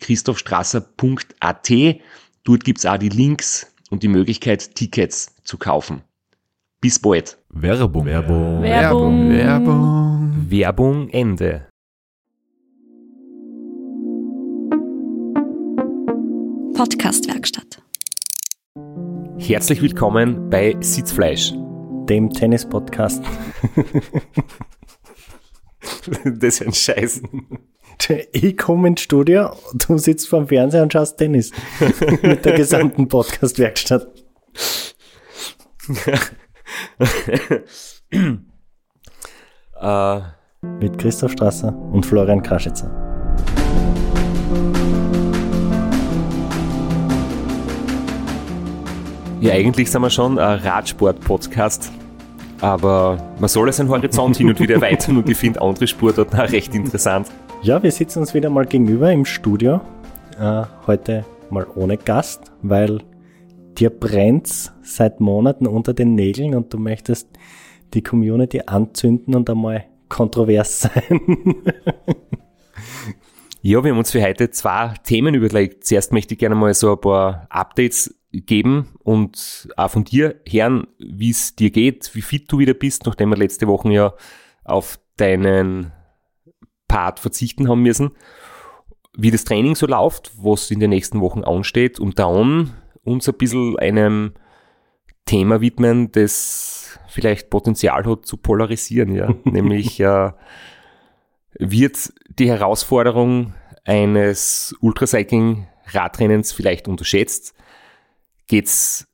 www.christophstrasser.at. Dort gibt's auch die Links und die Möglichkeit, Tickets zu kaufen. Bis bald. Werbung. Werbung. Werbung. Werbung. Werbung Ende. Podcastwerkstatt. Herzlich willkommen bei Sitzfleisch. dem Tennis-Podcast. Das ist ein Scheiß. Ich komme ins Studio, du sitzt vorm Fernseher und schaust Tennis. Mit der gesamten Podcast-Werkstatt. äh, Mit Christoph Strasser und Florian Kraschitzer. ja, eigentlich sind wir schon ein Radsport-Podcast. Aber man soll seinen Horizont hin und wieder erweitern und ich finde andere Sportarten auch recht interessant. Ja, wir sitzen uns wieder mal gegenüber im Studio. Äh, heute mal ohne Gast, weil dir brennt's seit Monaten unter den Nägeln und du möchtest die Community anzünden und einmal kontrovers sein. Ja, wir haben uns für heute zwei Themen überlegt. Zuerst möchte ich gerne mal so ein paar Updates geben und auch von dir hören, wie es dir geht, wie fit du wieder bist, nachdem wir letzte Woche ja auf deinen Part verzichten haben müssen, wie das Training so läuft, was in den nächsten Wochen ansteht und dann uns ein bisschen einem Thema widmen, das vielleicht Potenzial hat zu polarisieren, ja, nämlich äh, wird die Herausforderung eines Ultracycling-Radrennens vielleicht unterschätzt? Geht es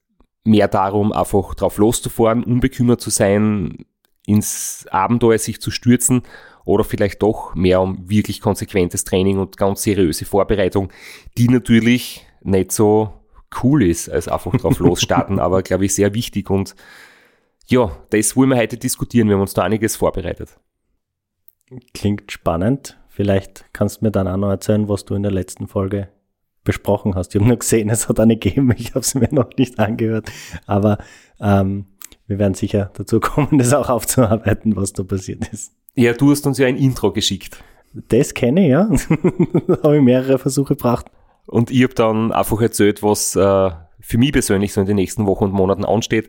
mehr darum, einfach drauf loszufahren, unbekümmert zu sein, ins Abenteuer sich zu stürzen oder vielleicht doch mehr um wirklich konsequentes Training und ganz seriöse Vorbereitung, die natürlich nicht so cool ist, als einfach drauf losstarten, aber glaube ich sehr wichtig und ja, das wollen wir heute diskutieren. Wir haben uns da einiges vorbereitet. Klingt spannend. Vielleicht kannst du mir dann auch noch erzählen, was du in der letzten Folge besprochen hast. Ich habe nur gesehen, es hat eine gegeben. Ich habe es mir noch nicht angehört. Aber ähm, wir werden sicher dazu kommen, das auch aufzuarbeiten, was da passiert ist. Ja, du hast uns ja ein Intro geschickt. Das kenne ich, ja. habe ich mehrere Versuche gebracht. Und ich habe dann einfach erzählt, was äh, für mich persönlich so in den nächsten Wochen und Monaten ansteht,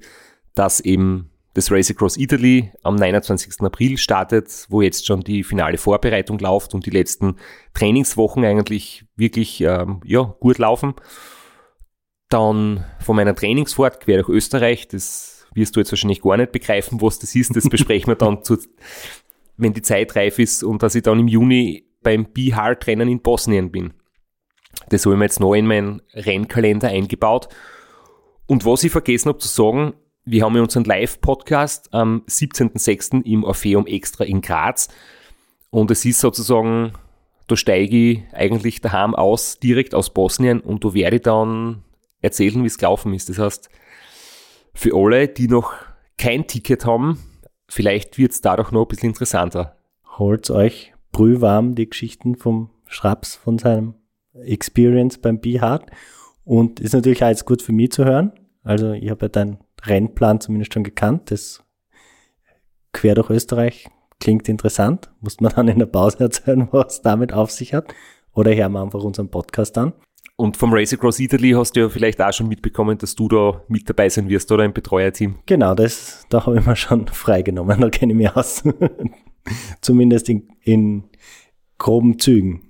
dass eben das Race Across Italy am 29. April startet, wo jetzt schon die finale Vorbereitung läuft und die letzten Trainingswochen eigentlich wirklich ähm, ja, gut laufen. Dann von meiner Trainingsfahrt quer durch Österreich, das wirst du jetzt wahrscheinlich gar nicht begreifen, was das ist, das besprechen wir dann, zu, wenn die Zeit reif ist und dass ich dann im Juni beim B-Hard-Rennen in Bosnien bin. Das habe ich mir jetzt neu in meinen Rennkalender eingebaut. Und was ich vergessen habe zu sagen, wir haben ja unseren Live-Podcast am 17.06. im Orpheum Extra in Graz. Und es ist sozusagen, da steige ich eigentlich daheim aus, direkt aus Bosnien und da werde ich dann erzählen, wie es gelaufen ist. Das heißt, für alle, die noch kein Ticket haben, vielleicht wird es dadurch noch ein bisschen interessanter. Holt euch brühwarm die Geschichten vom Schraps von seinem Experience beim B-Hard. Und ist natürlich auch jetzt gut für mich zu hören. Also ich habe ja deinen Rennplan zumindest schon gekannt. Das quer durch Österreich klingt interessant. Muss man dann in der Pause erzählen, was damit auf sich hat. Oder hören wir einfach unseren Podcast an. Und vom Race Across Italy hast du ja vielleicht auch schon mitbekommen, dass du da mit dabei sein wirst, oder im Betreuerteam? Genau, das, da habe ich mir schon freigenommen, da kenne ich mich aus. Zumindest in, in groben Zügen.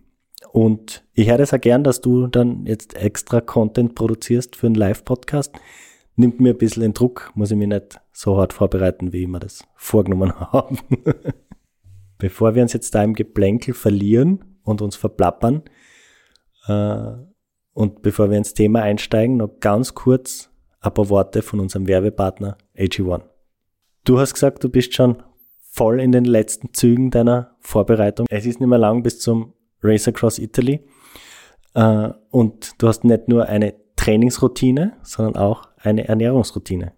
Und ich höre das auch gern, dass du dann jetzt extra Content produzierst für einen Live-Podcast. Nimmt mir ein bisschen den Druck, muss ich mich nicht so hart vorbereiten, wie ich mir das vorgenommen habe. Bevor wir uns jetzt da im Geplänkel verlieren und uns verplappern, äh, und bevor wir ins Thema einsteigen, noch ganz kurz ein paar Worte von unserem Werbepartner AG1. Du hast gesagt, du bist schon voll in den letzten Zügen deiner Vorbereitung. Es ist nicht mehr lang bis zum Race Across Italy. Äh, und du hast nicht nur eine Trainingsroutine, sondern auch eine Ernährungsroutine.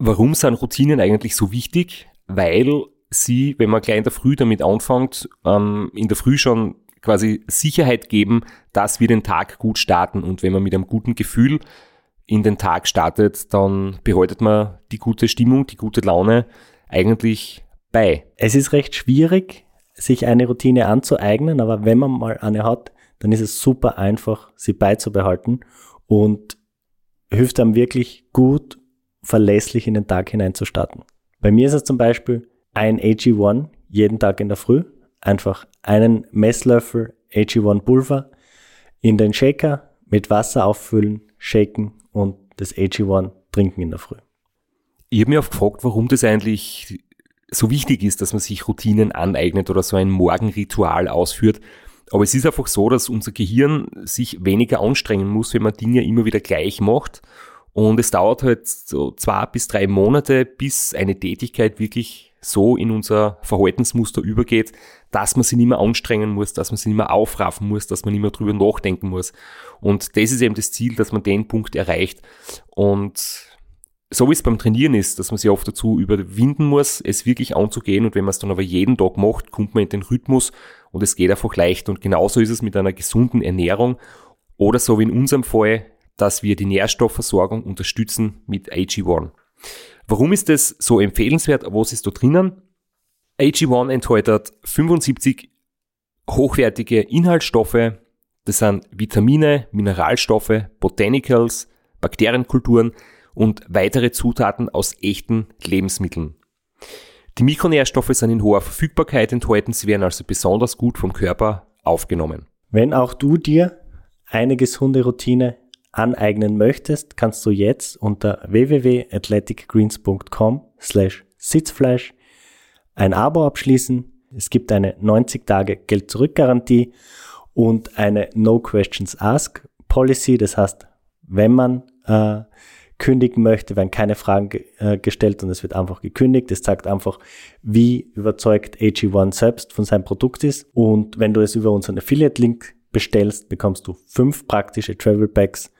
Warum sind Routinen eigentlich so wichtig? Weil sie, wenn man gleich in der Früh damit anfängt, ähm, in der Früh schon quasi Sicherheit geben, dass wir den Tag gut starten. Und wenn man mit einem guten Gefühl in den Tag startet, dann behaltet man die gute Stimmung, die gute Laune eigentlich bei. Es ist recht schwierig, sich eine Routine anzueignen, aber wenn man mal eine hat, dann ist es super einfach, sie beizubehalten und hilft einem wirklich gut, verlässlich in den Tag hineinzustarten. Bei mir ist es zum Beispiel ein AG1 jeden Tag in der Früh, einfach einen Messlöffel AG1 Pulver in den Shaker mit Wasser auffüllen, shaken und das AG1 trinken in der Früh. Ich habe mich oft gefragt, warum das eigentlich so wichtig ist, dass man sich Routinen aneignet oder so ein Morgenritual ausführt. Aber es ist einfach so, dass unser Gehirn sich weniger anstrengen muss, wenn man Dinge immer wieder gleich macht. Und es dauert halt so zwei bis drei Monate, bis eine Tätigkeit wirklich so in unser Verhaltensmuster übergeht, dass man sich nicht mehr anstrengen muss, dass man sich nicht mehr aufraffen muss, dass man nicht mehr drüber nachdenken muss. Und das ist eben das Ziel, dass man den Punkt erreicht. Und so wie es beim Trainieren ist, dass man sich oft dazu überwinden muss, es wirklich anzugehen. Und wenn man es dann aber jeden Tag macht, kommt man in den Rhythmus und es geht einfach leicht. Und genauso ist es mit einer gesunden Ernährung oder so wie in unserem Fall, dass wir die Nährstoffversorgung unterstützen mit AG1. Warum ist das so empfehlenswert? Was ist da drinnen? AG1 enthält 75 hochwertige Inhaltsstoffe. Das sind Vitamine, Mineralstoffe, Botanicals, Bakterienkulturen und weitere Zutaten aus echten Lebensmitteln. Die Mikronährstoffe sind in hoher Verfügbarkeit enthalten, sie werden also besonders gut vom Körper aufgenommen. Wenn auch du dir eine gesunde Routine aneignen möchtest, kannst du jetzt unter www.athleticgreens.com slash Sitzfleisch ein Abo abschließen. Es gibt eine 90 Tage Geld-Zurück-Garantie und eine No Questions Ask Policy. Das heißt, wenn man äh, kündigen möchte, werden keine Fragen ge äh, gestellt und es wird einfach gekündigt. Es zeigt einfach, wie überzeugt AG1 selbst von seinem Produkt ist. Und wenn du es über unseren Affiliate-Link bestellst, bekommst du fünf praktische Travel Packs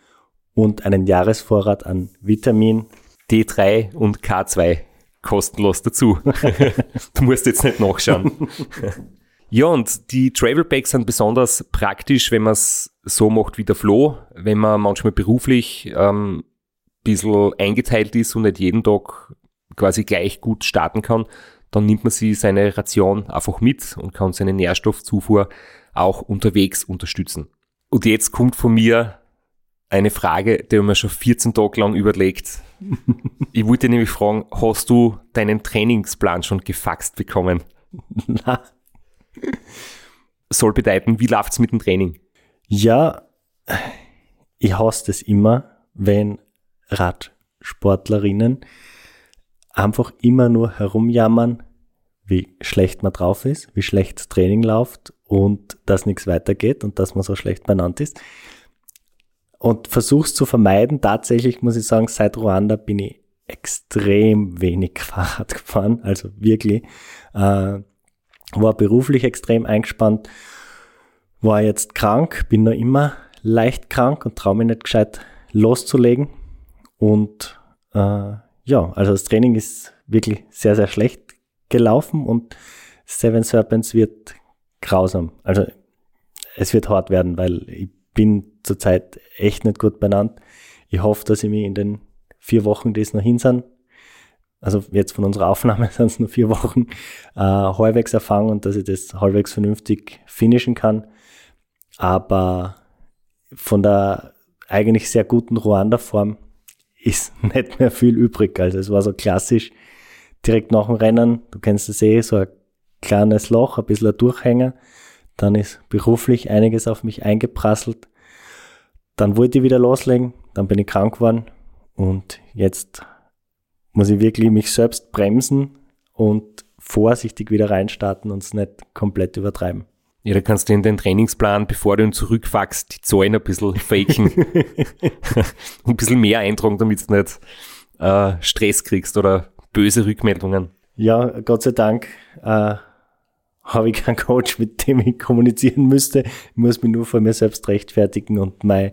und einen Jahresvorrat an Vitamin D3 und K2 kostenlos dazu. du musst jetzt nicht nachschauen. ja, und die Travel Packs sind besonders praktisch, wenn man es so macht wie der Flo, wenn man manchmal beruflich ähm, ein bisschen eingeteilt ist und nicht jeden Tag quasi gleich gut starten kann, dann nimmt man sie seine Ration einfach mit und kann seine Nährstoffzufuhr auch unterwegs unterstützen. Und jetzt kommt von mir eine Frage, die man schon 14 Tage lang überlegt. ich wollte nämlich fragen, hast du deinen Trainingsplan schon gefaxt bekommen? Na. Soll bedeuten, wie läuft's mit dem Training? Ja, ich hasse das immer, wenn Radsportlerinnen einfach immer nur herumjammern, wie schlecht man drauf ist, wie schlecht das Training läuft und dass nichts weitergeht und dass man so schlecht benannt ist und versuch's zu vermeiden. Tatsächlich muss ich sagen, seit Ruanda bin ich extrem wenig Fahrrad gefahren, also wirklich. Äh, war beruflich extrem eingespannt, war jetzt krank, bin noch immer leicht krank und traue mich nicht gescheit loszulegen. Und äh, ja, also das Training ist wirklich sehr, sehr schlecht gelaufen und Seven Serpents wird grausam. Also es wird hart werden, weil ich bin zurzeit echt nicht gut benannt. Ich hoffe, dass ich mich in den vier Wochen, die es noch hin sind, also jetzt von unserer Aufnahme sind es nur vier Wochen, äh, halbwegs erfangen und dass ich das halbwegs vernünftig finishen kann. Aber von der eigentlich sehr guten Ruanda-Form ist nicht mehr viel übrig. Also es war so klassisch, direkt nach dem Rennen, du kennst es eh, so ein kleines Loch, ein bisschen ein Durchhänger, Dann ist beruflich einiges auf mich eingeprasselt. Dann wollte ich wieder loslegen. Dann bin ich krank geworden. Und jetzt muss ich wirklich mich selbst bremsen und vorsichtig wieder reinstarten und es nicht komplett übertreiben. Ja, da kannst du in den Trainingsplan, bevor du ihn zurückwachst, die Zahlen ein bisschen faken. ein bisschen mehr eintragen, damit du nicht äh, Stress kriegst oder böse Rückmeldungen. Ja, Gott sei Dank äh, habe ich keinen Coach, mit dem ich kommunizieren müsste. Ich muss mich nur vor mir selbst rechtfertigen und mein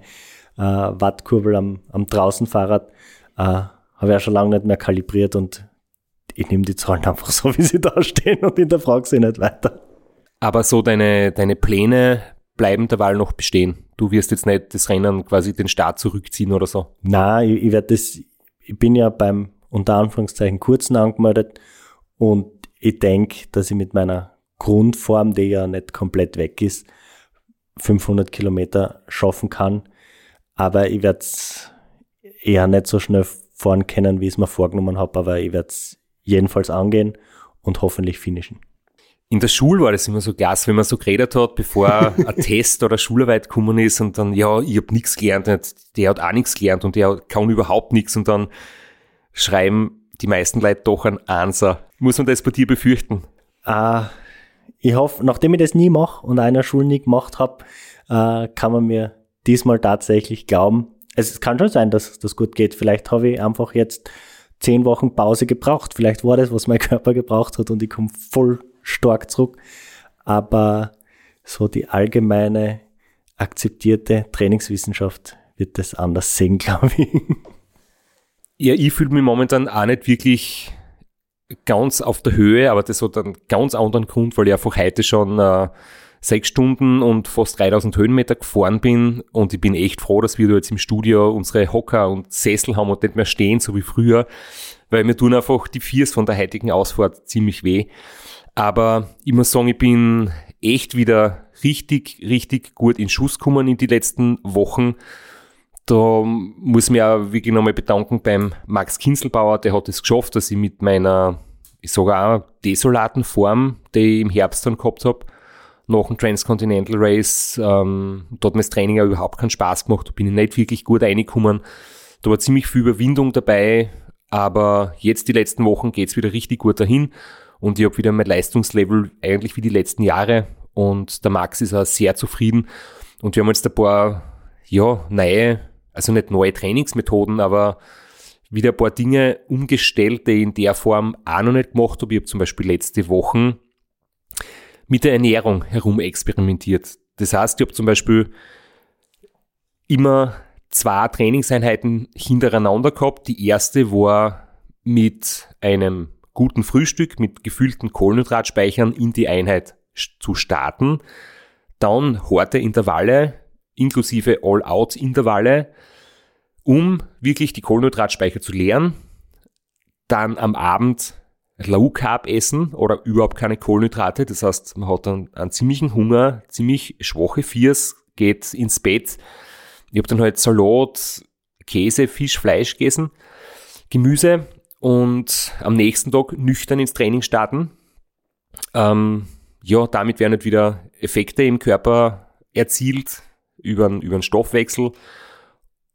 äh, Wattkurbel am, am Draußenfahrrad äh, habe ich ja schon lange nicht mehr kalibriert und ich nehme die Zahlen einfach so, wie sie da stehen und hinterfrage sie nicht weiter. Aber so deine, deine Pläne bleiben derweil noch bestehen. Du wirst jetzt nicht das Rennen quasi den Start zurückziehen oder so. Na, ich, ich werde das, ich bin ja beim unter Anführungszeichen kurzen angemeldet und ich denke, dass ich mit meiner Grundform, die ja nicht komplett weg ist, 500 Kilometer schaffen kann. Aber ich werde es eher nicht so schnell fahren können, wie ich es mir vorgenommen habe, aber ich werde es jedenfalls angehen und hoffentlich finishen. In der Schule war das immer so klasse, wenn man so geredet hat, bevor ein Test oder Schularbeit gekommen ist und dann, ja, ich habe nichts gelernt, der hat auch nichts gelernt und der kann überhaupt nichts und dann schreiben die meisten Leute doch ein Answer. Muss man das bei dir befürchten? Uh, ich hoffe, nachdem ich das nie mache und einer Schule nie gemacht habe, uh, kann man mir diesmal tatsächlich glauben. Es kann schon sein, dass das gut geht. Vielleicht habe ich einfach jetzt zehn Wochen Pause gebraucht. Vielleicht war das, was mein Körper gebraucht hat und ich komme voll stark zurück. Aber so die allgemeine akzeptierte Trainingswissenschaft wird das anders sehen, glaube ich. Ja, ich fühle mich momentan auch nicht wirklich ganz auf der Höhe, aber das hat einen ganz anderen Grund, weil ich einfach heute schon äh, sechs Stunden und fast 3000 Höhenmeter gefahren bin und ich bin echt froh, dass wir da jetzt im Studio unsere Hocker und Sessel haben und nicht mehr stehen, so wie früher, weil mir tun einfach die Viers von der heutigen Ausfahrt ziemlich weh. Aber ich muss sagen, ich bin echt wieder richtig, richtig gut in Schuss gekommen in die letzten Wochen. Da muss ich mich auch wirklich nochmal bedanken beim Max Kinselbauer, der hat es geschafft, dass ich mit meiner, ich sage auch, desolaten Form, die ich im Herbst dann gehabt habe, nach dem Transcontinental Race, ähm, da hat mir das Training ja überhaupt keinen Spaß gemacht, da bin ich nicht wirklich gut reingekommen. Da war ziemlich viel Überwindung dabei, aber jetzt die letzten Wochen geht's wieder richtig gut dahin. Und ich habe wieder mein Leistungslevel eigentlich wie die letzten Jahre. Und der Max ist auch sehr zufrieden. Und wir haben jetzt ein paar, ja, neue, also nicht neue Trainingsmethoden, aber wieder ein paar Dinge umgestellt, die ich in der Form auch noch nicht gemacht habe. Ich habe zum Beispiel letzte Wochen mit der Ernährung herum experimentiert. Das heißt, ich habe zum Beispiel immer zwei Trainingseinheiten hintereinander gehabt. Die erste war mit einem guten Frühstück mit gefüllten Kohlenhydratspeichern in die Einheit zu starten. Dann harte Intervalle inklusive All-Out-Intervalle, um wirklich die Kohlenhydratspeicher zu leeren. Dann am Abend Low Carb essen oder überhaupt keine Kohlenhydrate. Das heißt, man hat dann einen ziemlichen Hunger, ziemlich schwache Viers, geht ins Bett. Ich habe dann halt Salat, Käse, Fisch, Fleisch gegessen, Gemüse und am nächsten Tag nüchtern ins Training starten. Ähm, ja, damit werden halt wieder Effekte im Körper erzielt über, über den Stoffwechsel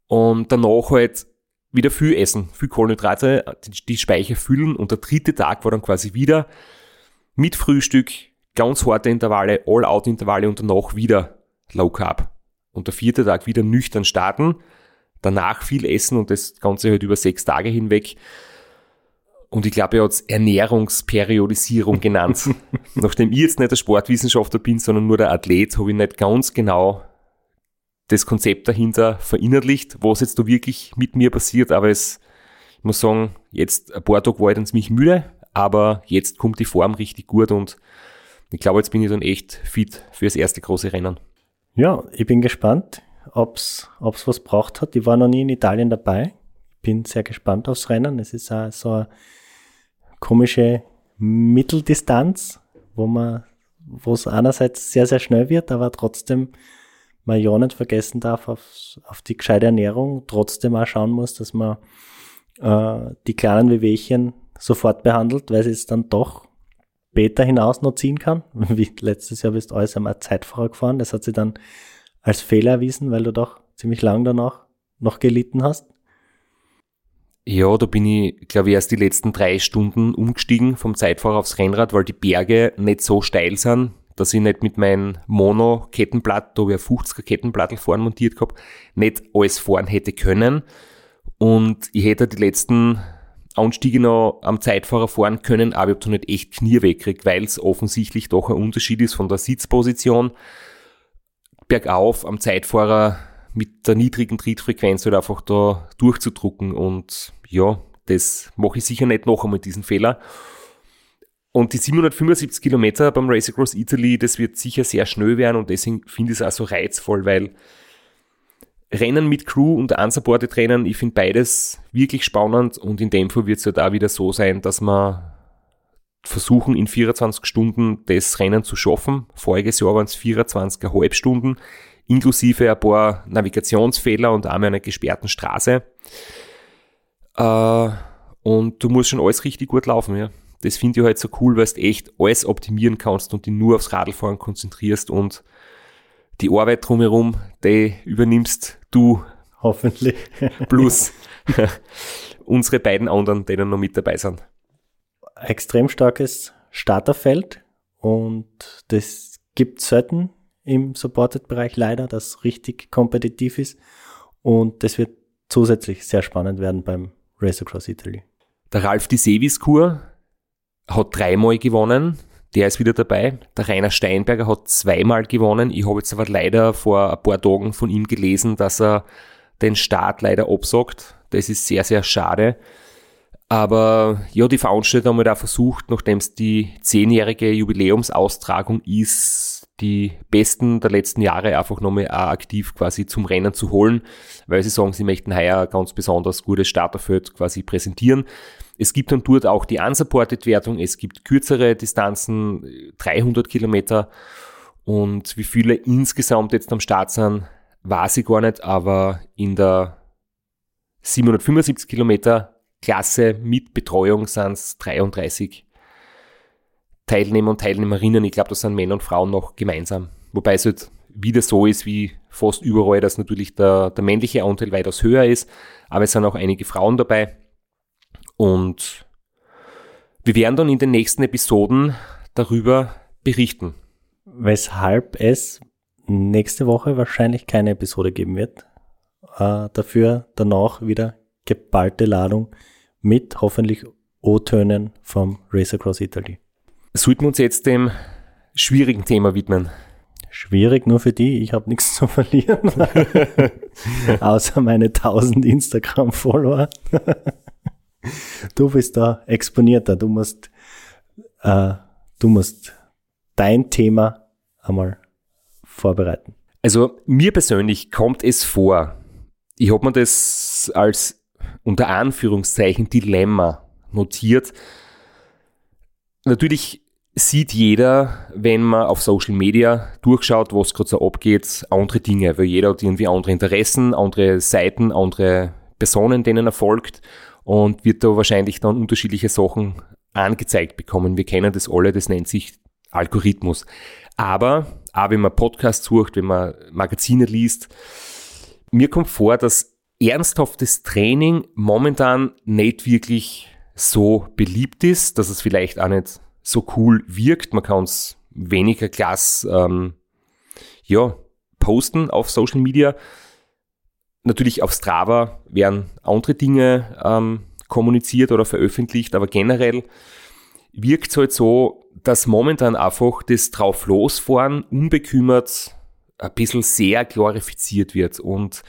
und danach halt wieder viel essen, viel Kohlenhydrate, die, die Speicher füllen und der dritte Tag war dann quasi wieder mit Frühstück, ganz harte Intervalle, All-Out-Intervalle und danach wieder Low Carb. Und der vierte Tag wieder nüchtern starten, danach viel essen und das Ganze halt über sechs Tage hinweg. Und ich glaube, er hat es Ernährungsperiodisierung genannt. Nachdem ich jetzt nicht der Sportwissenschaftler bin, sondern nur der Athlet, habe ich nicht ganz genau das Konzept dahinter verinnerlicht, was jetzt da wirklich mit mir passiert. Aber es, ich muss sagen, jetzt ein paar Tage war ich dann ziemlich müde, aber jetzt kommt die Form richtig gut und ich glaube, jetzt bin ich dann echt fit für das erste große Rennen. Ja, ich bin gespannt, ob's, ob's was braucht hat. Ich war noch nie in Italien dabei. Bin sehr gespannt aufs Rennen. Es ist auch so ein komische Mitteldistanz, wo man, wo es einerseits sehr, sehr schnell wird, aber trotzdem man ja nicht vergessen darf auf, auf die gescheite Ernährung, trotzdem auch schauen muss, dass man äh, die kleinen Wehwehchen sofort behandelt, weil es ist dann doch später hinaus noch ziehen kann. Wie letztes Jahr bist du alles einmal Zeitfahrer gefahren. Das hat sich dann als Fehler erwiesen, weil du doch ziemlich lang danach noch gelitten hast. Ja, da bin ich, glaube ich, erst die letzten drei Stunden umgestiegen vom Zeitfahrer aufs Rennrad, weil die Berge nicht so steil sind, dass ich nicht mit meinem Mono-Kettenblatt, da habe ich ein 50er Kettenblatt vorne montiert gehabt, nicht alles fahren hätte können. Und ich hätte die letzten Anstiege noch am Zeitfahrer fahren können, aber ich habe da nicht echt Knie wegkriegt, weil es offensichtlich doch ein Unterschied ist von der Sitzposition bergauf am Zeitfahrer mit der niedrigen Trittfrequenz halt einfach da durchzudrucken und ja, das mache ich sicher nicht noch einmal diesen Fehler. Und die 775 Kilometer beim Race Across Italy, das wird sicher sehr schnell werden und deswegen finde ich es auch so reizvoll, weil Rennen mit Crew und unsupported Rennen, ich finde beides wirklich spannend und in dem Fall wird es ja da wieder so sein, dass wir versuchen in 24 Stunden das Rennen zu schaffen. Voriges Jahr waren es 24,5 Stunden, inklusive ein paar Navigationsfehler und einmal einer gesperrten Straße. Äh, und du musst schon alles richtig gut laufen, ja. Das finde ich halt so cool, weil du echt alles optimieren kannst und dich nur aufs Radlfahren konzentrierst und die Arbeit drumherum, die übernimmst du. Hoffentlich. Plus unsere beiden anderen, die dann noch mit dabei sind. Extrem starkes Starterfeld und das gibt selten im Supported-Bereich leider, das richtig kompetitiv ist und das wird zusätzlich sehr spannend werden beim Race Across Italy. Der Ralf Di Seviskur hat dreimal gewonnen, der ist wieder dabei. Der Rainer Steinberger hat zweimal gewonnen. Ich habe jetzt aber leider vor ein paar Tagen von ihm gelesen, dass er den Start leider absagt. Das ist sehr, sehr schade. Aber ja, die Veranstalter haben auch versucht, nachdem es die zehnjährige Jubiläumsaustragung ist, die Besten der letzten Jahre einfach nochmal aktiv quasi zum Rennen zu holen, weil sie sagen, sie möchten heuer ein ganz besonders gutes Starterfeld quasi präsentieren. Es gibt dann dort auch die Unsupported-Wertung, es gibt kürzere Distanzen, 300 Kilometer und wie viele insgesamt jetzt am Start sind, weiß ich gar nicht, aber in der 775 Kilometer Klasse mit Betreuung sind es 33 Teilnehmer und Teilnehmerinnen. Ich glaube, das sind Männer und Frauen noch gemeinsam. Wobei es halt wieder so ist wie fast überall, dass natürlich der, der männliche Anteil weitaus höher ist, aber es sind auch einige Frauen dabei. Und wir werden dann in den nächsten Episoden darüber berichten. Weshalb es nächste Woche wahrscheinlich keine Episode geben wird. Äh, dafür danach wieder geballte Ladung mit hoffentlich O-Tönen vom Race Across Italy. Sollten wir uns jetzt dem schwierigen Thema widmen? Schwierig nur für die, ich habe nichts zu verlieren. Außer meine 1000 Instagram-Follower. Du bist da exponierter, du musst, äh, du musst dein Thema einmal vorbereiten. Also mir persönlich kommt es vor, ich habe mir das als unter Anführungszeichen Dilemma notiert. Natürlich sieht jeder, wenn man auf Social Media durchschaut, was gerade so abgeht, andere Dinge, weil jeder hat irgendwie andere Interessen, andere Seiten, andere Personen, denen er folgt und wird da wahrscheinlich dann unterschiedliche Sachen angezeigt bekommen. Wir kennen das alle, das nennt sich Algorithmus. Aber auch wenn man Podcasts sucht, wenn man Magazine liest, mir kommt vor, dass ernsthaftes Training momentan nicht wirklich so beliebt ist, dass es vielleicht auch nicht so cool wirkt. Man kann es weniger klass ähm, ja, posten auf Social Media. Natürlich auf Strava werden andere Dinge ähm, kommuniziert oder veröffentlicht, aber generell wirkt es halt so, dass momentan einfach das drauf losfahren unbekümmert ein bisschen sehr glorifiziert wird. Und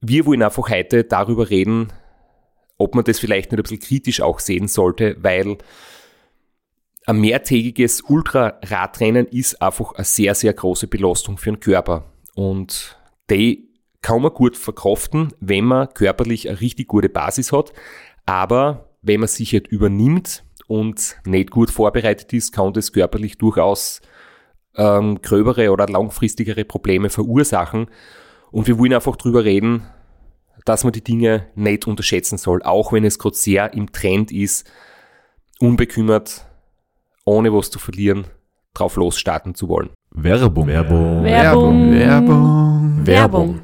wir wollen einfach heute darüber reden, ob man das vielleicht nicht ein bisschen kritisch auch sehen sollte, weil ein mehrtägiges Ultraradrennen ist einfach eine sehr, sehr große Belastung für den Körper. Und die kann man gut verkraften, wenn man körperlich eine richtig gute Basis hat. Aber wenn man sich halt übernimmt und nicht gut vorbereitet ist, kann das körperlich durchaus ähm, gröbere oder langfristigere Probleme verursachen. Und wir wollen einfach drüber reden, dass man die Dinge nicht unterschätzen soll, auch wenn es gerade sehr im Trend ist, unbekümmert ohne was zu verlieren, drauf losstarten zu wollen. Werbung. Werbung. Werbung. Werbung. Werbung.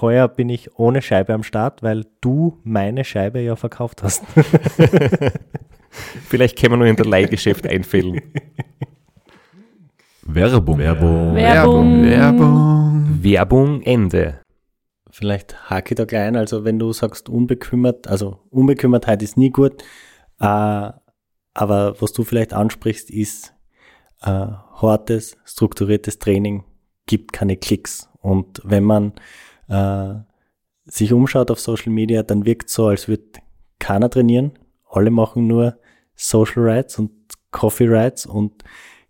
Heuer bin ich ohne Scheibe am Start, weil du meine Scheibe ja verkauft hast. Vielleicht können wir noch in der Leihgeschäft einfällen. Werbung. Werbung. Werbung. Werbung. Werbung Ende. Vielleicht hake ich da gleich ein. Also wenn du sagst unbekümmert, also Unbekümmertheit ist nie gut, äh, aber was du vielleicht ansprichst, ist äh, hartes, strukturiertes Training gibt keine Klicks. Und wenn man äh, sich umschaut auf Social Media, dann wirkt so, als würde keiner trainieren. Alle machen nur Social Rights und Coffee Rights und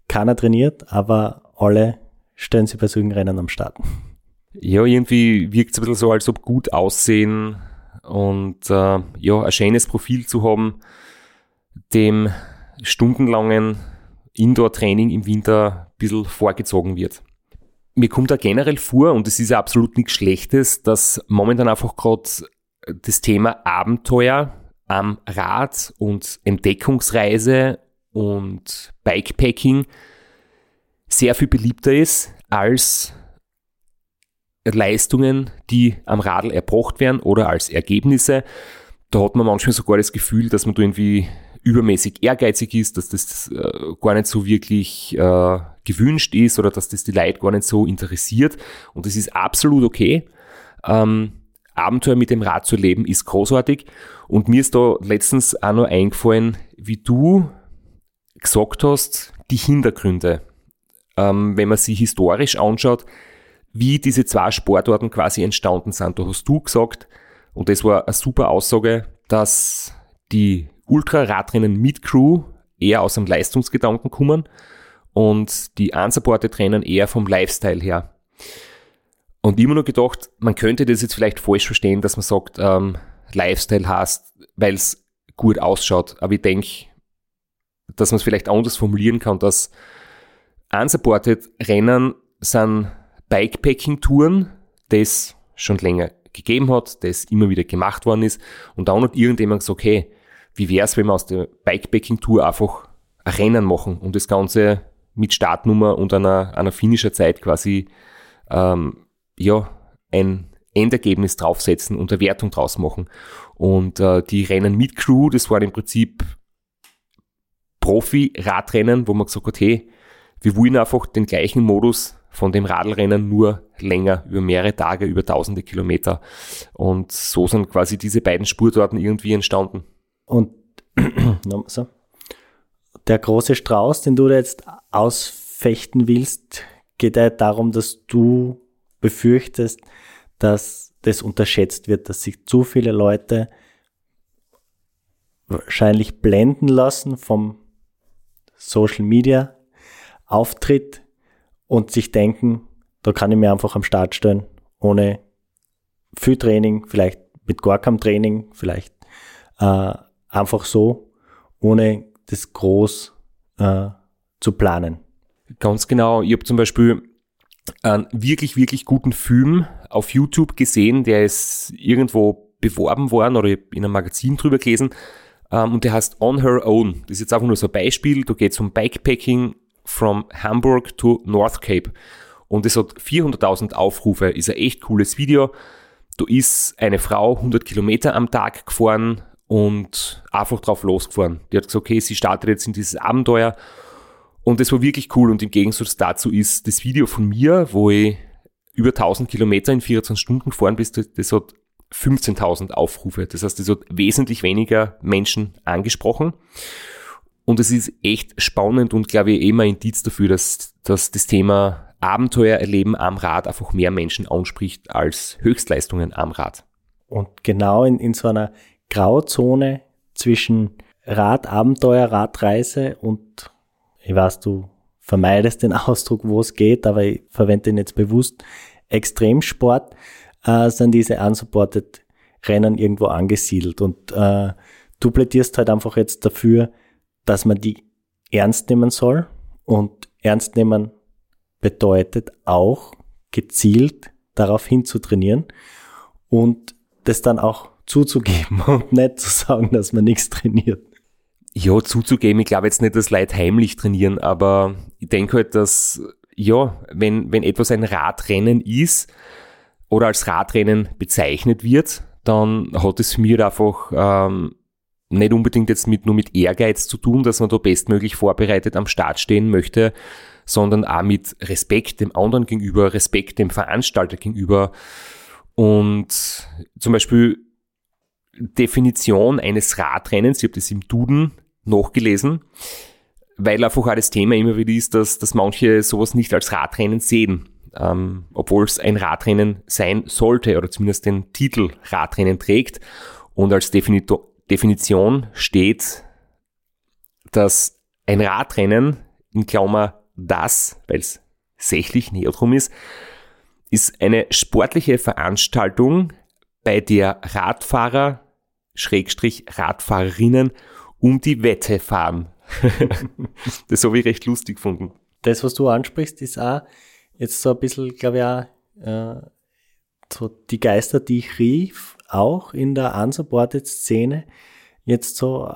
keiner trainiert, aber alle stellen sich bei solchen Rennen am Start. Ja, irgendwie wirkt es ein bisschen so, als ob gut aussehen und äh, ja, ein schönes Profil zu haben, dem stundenlangen Indoor-Training im Winter ein bisschen vorgezogen wird. Mir kommt da generell vor, und es ist ja absolut nichts Schlechtes, dass momentan einfach gerade das Thema Abenteuer am Rad und Entdeckungsreise und Bikepacking sehr viel beliebter ist als Leistungen, die am Radl erbracht werden oder als Ergebnisse. Da hat man manchmal sogar das Gefühl, dass man da irgendwie übermäßig ehrgeizig ist, dass das äh, gar nicht so wirklich äh, gewünscht ist oder dass das die Leute gar nicht so interessiert. Und das ist absolut okay. Ähm, Abenteuer mit dem Rad zu leben ist großartig. Und mir ist da letztens auch noch eingefallen, wie du gesagt hast, die Hintergründe. Ähm, wenn man sie historisch anschaut, wie diese zwei Sportarten quasi entstanden sind. Da hast du gesagt, und das war eine super Aussage, dass die Ultraradrennen mit Crew eher aus dem Leistungsgedanken kommen und die unsupported Rennen eher vom Lifestyle her. Und immer nur gedacht, man könnte das jetzt vielleicht falsch verstehen, dass man sagt, ähm, Lifestyle hast, weil es gut ausschaut. Aber ich denke, dass man es vielleicht anders formulieren kann, dass unsupported Rennen sind Bikepacking-Touren, das schon länger gegeben hat, das immer wieder gemacht worden ist. Und dann hat irgendjemand gesagt, okay, wie wäre es, wenn wir aus der Bikepacking-Tour einfach ein Rennen machen und das Ganze mit Startnummer und einer, einer finisher Zeit quasi ähm, ja, ein Endergebnis draufsetzen und eine Wertung draus machen. Und äh, die Rennen mit Crew, das waren im Prinzip Profi-Radrennen, wo man gesagt hat, hey, wir wollen einfach den gleichen Modus von dem Radlrennen nur länger, über mehrere Tage, über tausende Kilometer. Und so sind quasi diese beiden Spurtorten irgendwie entstanden. Und so. der große Strauß, den du da jetzt ausfechten willst, geht ja darum, dass du befürchtest, dass das unterschätzt wird, dass sich zu viele Leute wahrscheinlich blenden lassen vom Social Media Auftritt und sich denken, da kann ich mir einfach am Start stellen, ohne viel Training, vielleicht mit gar keinem Training, vielleicht äh, einfach so, ohne das groß äh, zu planen. Ganz genau. Ich habe zum Beispiel einen wirklich, wirklich guten Film auf YouTube gesehen, der ist irgendwo beworben worden oder in einem Magazin drüber gelesen ähm, und der heißt On Her Own. Das ist jetzt einfach nur so ein Beispiel. Da geht es um Bikepacking from Hamburg to North Cape und es hat 400.000 Aufrufe. Ist ein echt cooles Video. Da ist eine Frau 100 Kilometer am Tag gefahren und einfach drauf losgefahren. Die hat gesagt, okay, sie startet jetzt in dieses Abenteuer und das war wirklich cool und im Gegensatz dazu ist das Video von mir, wo ich über 1000 Kilometer in 24 Stunden gefahren bin, das hat 15.000 Aufrufe. Das heißt, das hat wesentlich weniger Menschen angesprochen. Und es ist echt spannend und glaube ich immer ein Indiz dafür, dass, dass das Thema Abenteuer erleben am Rad einfach mehr Menschen anspricht als Höchstleistungen am Rad. Und genau in, in so einer Grauzone zwischen Radabenteuer, Radreise und ich weiß, du vermeidest den Ausdruck, wo es geht, aber ich verwende ihn jetzt bewusst, Extremsport, äh, sind diese unsupported Rennen irgendwo angesiedelt. Und äh, du plädierst halt einfach jetzt dafür, dass man die ernst nehmen soll. Und ernst nehmen bedeutet auch gezielt darauf hin zu trainieren und das dann auch zuzugeben und nicht zu sagen, dass man nichts trainiert. Ja, zuzugeben, ich glaube jetzt nicht, dass Leute heimlich trainieren, aber ich denke halt, dass, ja, wenn, wenn etwas ein Radrennen ist oder als Radrennen bezeichnet wird, dann hat es mich halt einfach ähm, nicht unbedingt jetzt mit, nur mit Ehrgeiz zu tun, dass man da bestmöglich vorbereitet am Start stehen möchte, sondern auch mit Respekt dem anderen gegenüber, Respekt dem Veranstalter gegenüber. Und zum Beispiel Definition eines Radrennens, ich habe das im Duden nachgelesen, weil einfach auch das Thema immer wieder ist, dass, dass manche sowas nicht als Radrennen sehen, ähm, obwohl es ein Radrennen sein sollte oder zumindest den Titel Radrennen trägt. Und als Definito Definition steht, dass ein Radrennen in Klammer das, weil es sächlich Neotrum ist, ist eine sportliche Veranstaltung, bei der Radfahrer, Schrägstrich Radfahrerinnen um die Wette fahren. das habe ich recht lustig gefunden. Das, was du ansprichst, ist auch jetzt so ein bisschen, glaube ich, auch, äh, so die Geister, die ich rief, auch in der Unsupported-Szene, jetzt so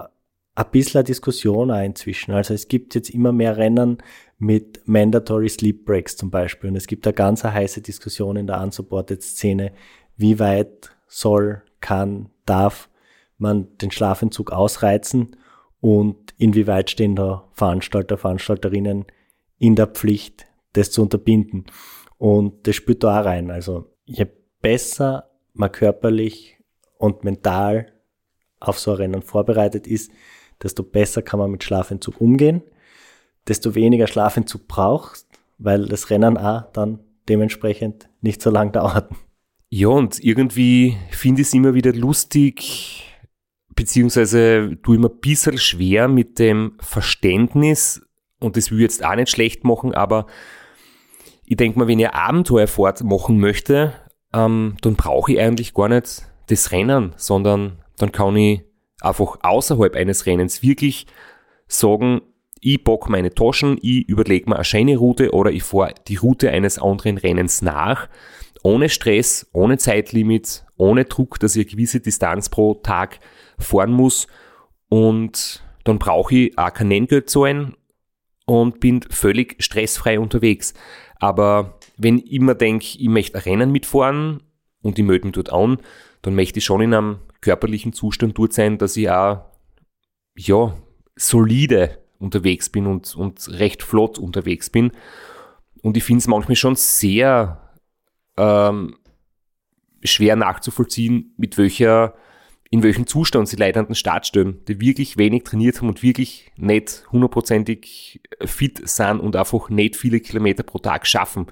ein bisschen eine Diskussion auch inzwischen. Also es gibt jetzt immer mehr Rennen mit Mandatory Sleep Breaks zum Beispiel. Und es gibt eine ganz heiße Diskussion in der Unsupported-Szene, wie weit soll, kann, darf man den Schlafentzug ausreizen und inwieweit stehen da Veranstalter, Veranstalterinnen in der Pflicht, das zu unterbinden. Und das spürt da auch rein. Also je besser man körperlich und mental auf so ein Rennen vorbereitet ist, desto besser kann man mit Schlafentzug umgehen, desto weniger Schlafentzug brauchst, weil das Rennen auch dann dementsprechend nicht so lang dauert. Ja, und irgendwie finde ich es immer wieder lustig, beziehungsweise tu immer ein bisschen schwer mit dem Verständnis, und das will ich jetzt auch nicht schlecht machen, aber ich denke mal, wenn ich Abenteuerfahrt machen möchte, ähm, dann brauche ich eigentlich gar nicht das Rennen, sondern dann kann ich einfach außerhalb eines Rennens wirklich sagen, ich bock meine Taschen, ich überlege mir eine schöne Route oder ich fahre die Route eines anderen Rennens nach, ohne Stress, ohne Zeitlimit, ohne Druck, dass ich eine gewisse Distanz pro Tag fahren muss und dann brauche ich auch kein Nenngeld zahlen und bin völlig stressfrei unterwegs. Aber wenn ich immer denke, ich möchte ein Rennen mitfahren und ich melde mich dort an, dann möchte ich schon in einem körperlichen Zustand dort sein, dass ich auch, ja, solide unterwegs bin und, und recht flott unterwegs bin. Und ich finde es manchmal schon sehr ähm, schwer nachzuvollziehen, mit welcher, in welchem Zustand sie Leute an den Start stellen, die wirklich wenig trainiert haben und wirklich nicht hundertprozentig fit sind und einfach nicht viele Kilometer pro Tag schaffen.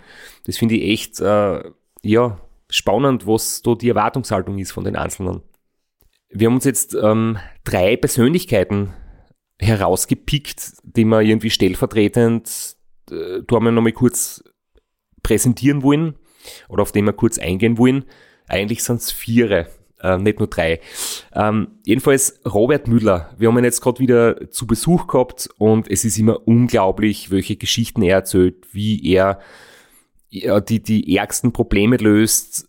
Das finde ich echt, äh, ja, spannend, was da die Erwartungshaltung ist von den Einzelnen. Wir haben uns jetzt ähm, drei Persönlichkeiten herausgepickt, die wir irgendwie stellvertretend, äh, da haben wir nochmal kurz präsentieren wollen oder auf die wir kurz eingehen wollen. Eigentlich sind es vier, äh, nicht nur drei. Ähm, jedenfalls Robert Müller. Wir haben ihn jetzt gerade wieder zu Besuch gehabt und es ist immer unglaublich, welche Geschichten er erzählt, wie er ja, die, die ärgsten Probleme löst.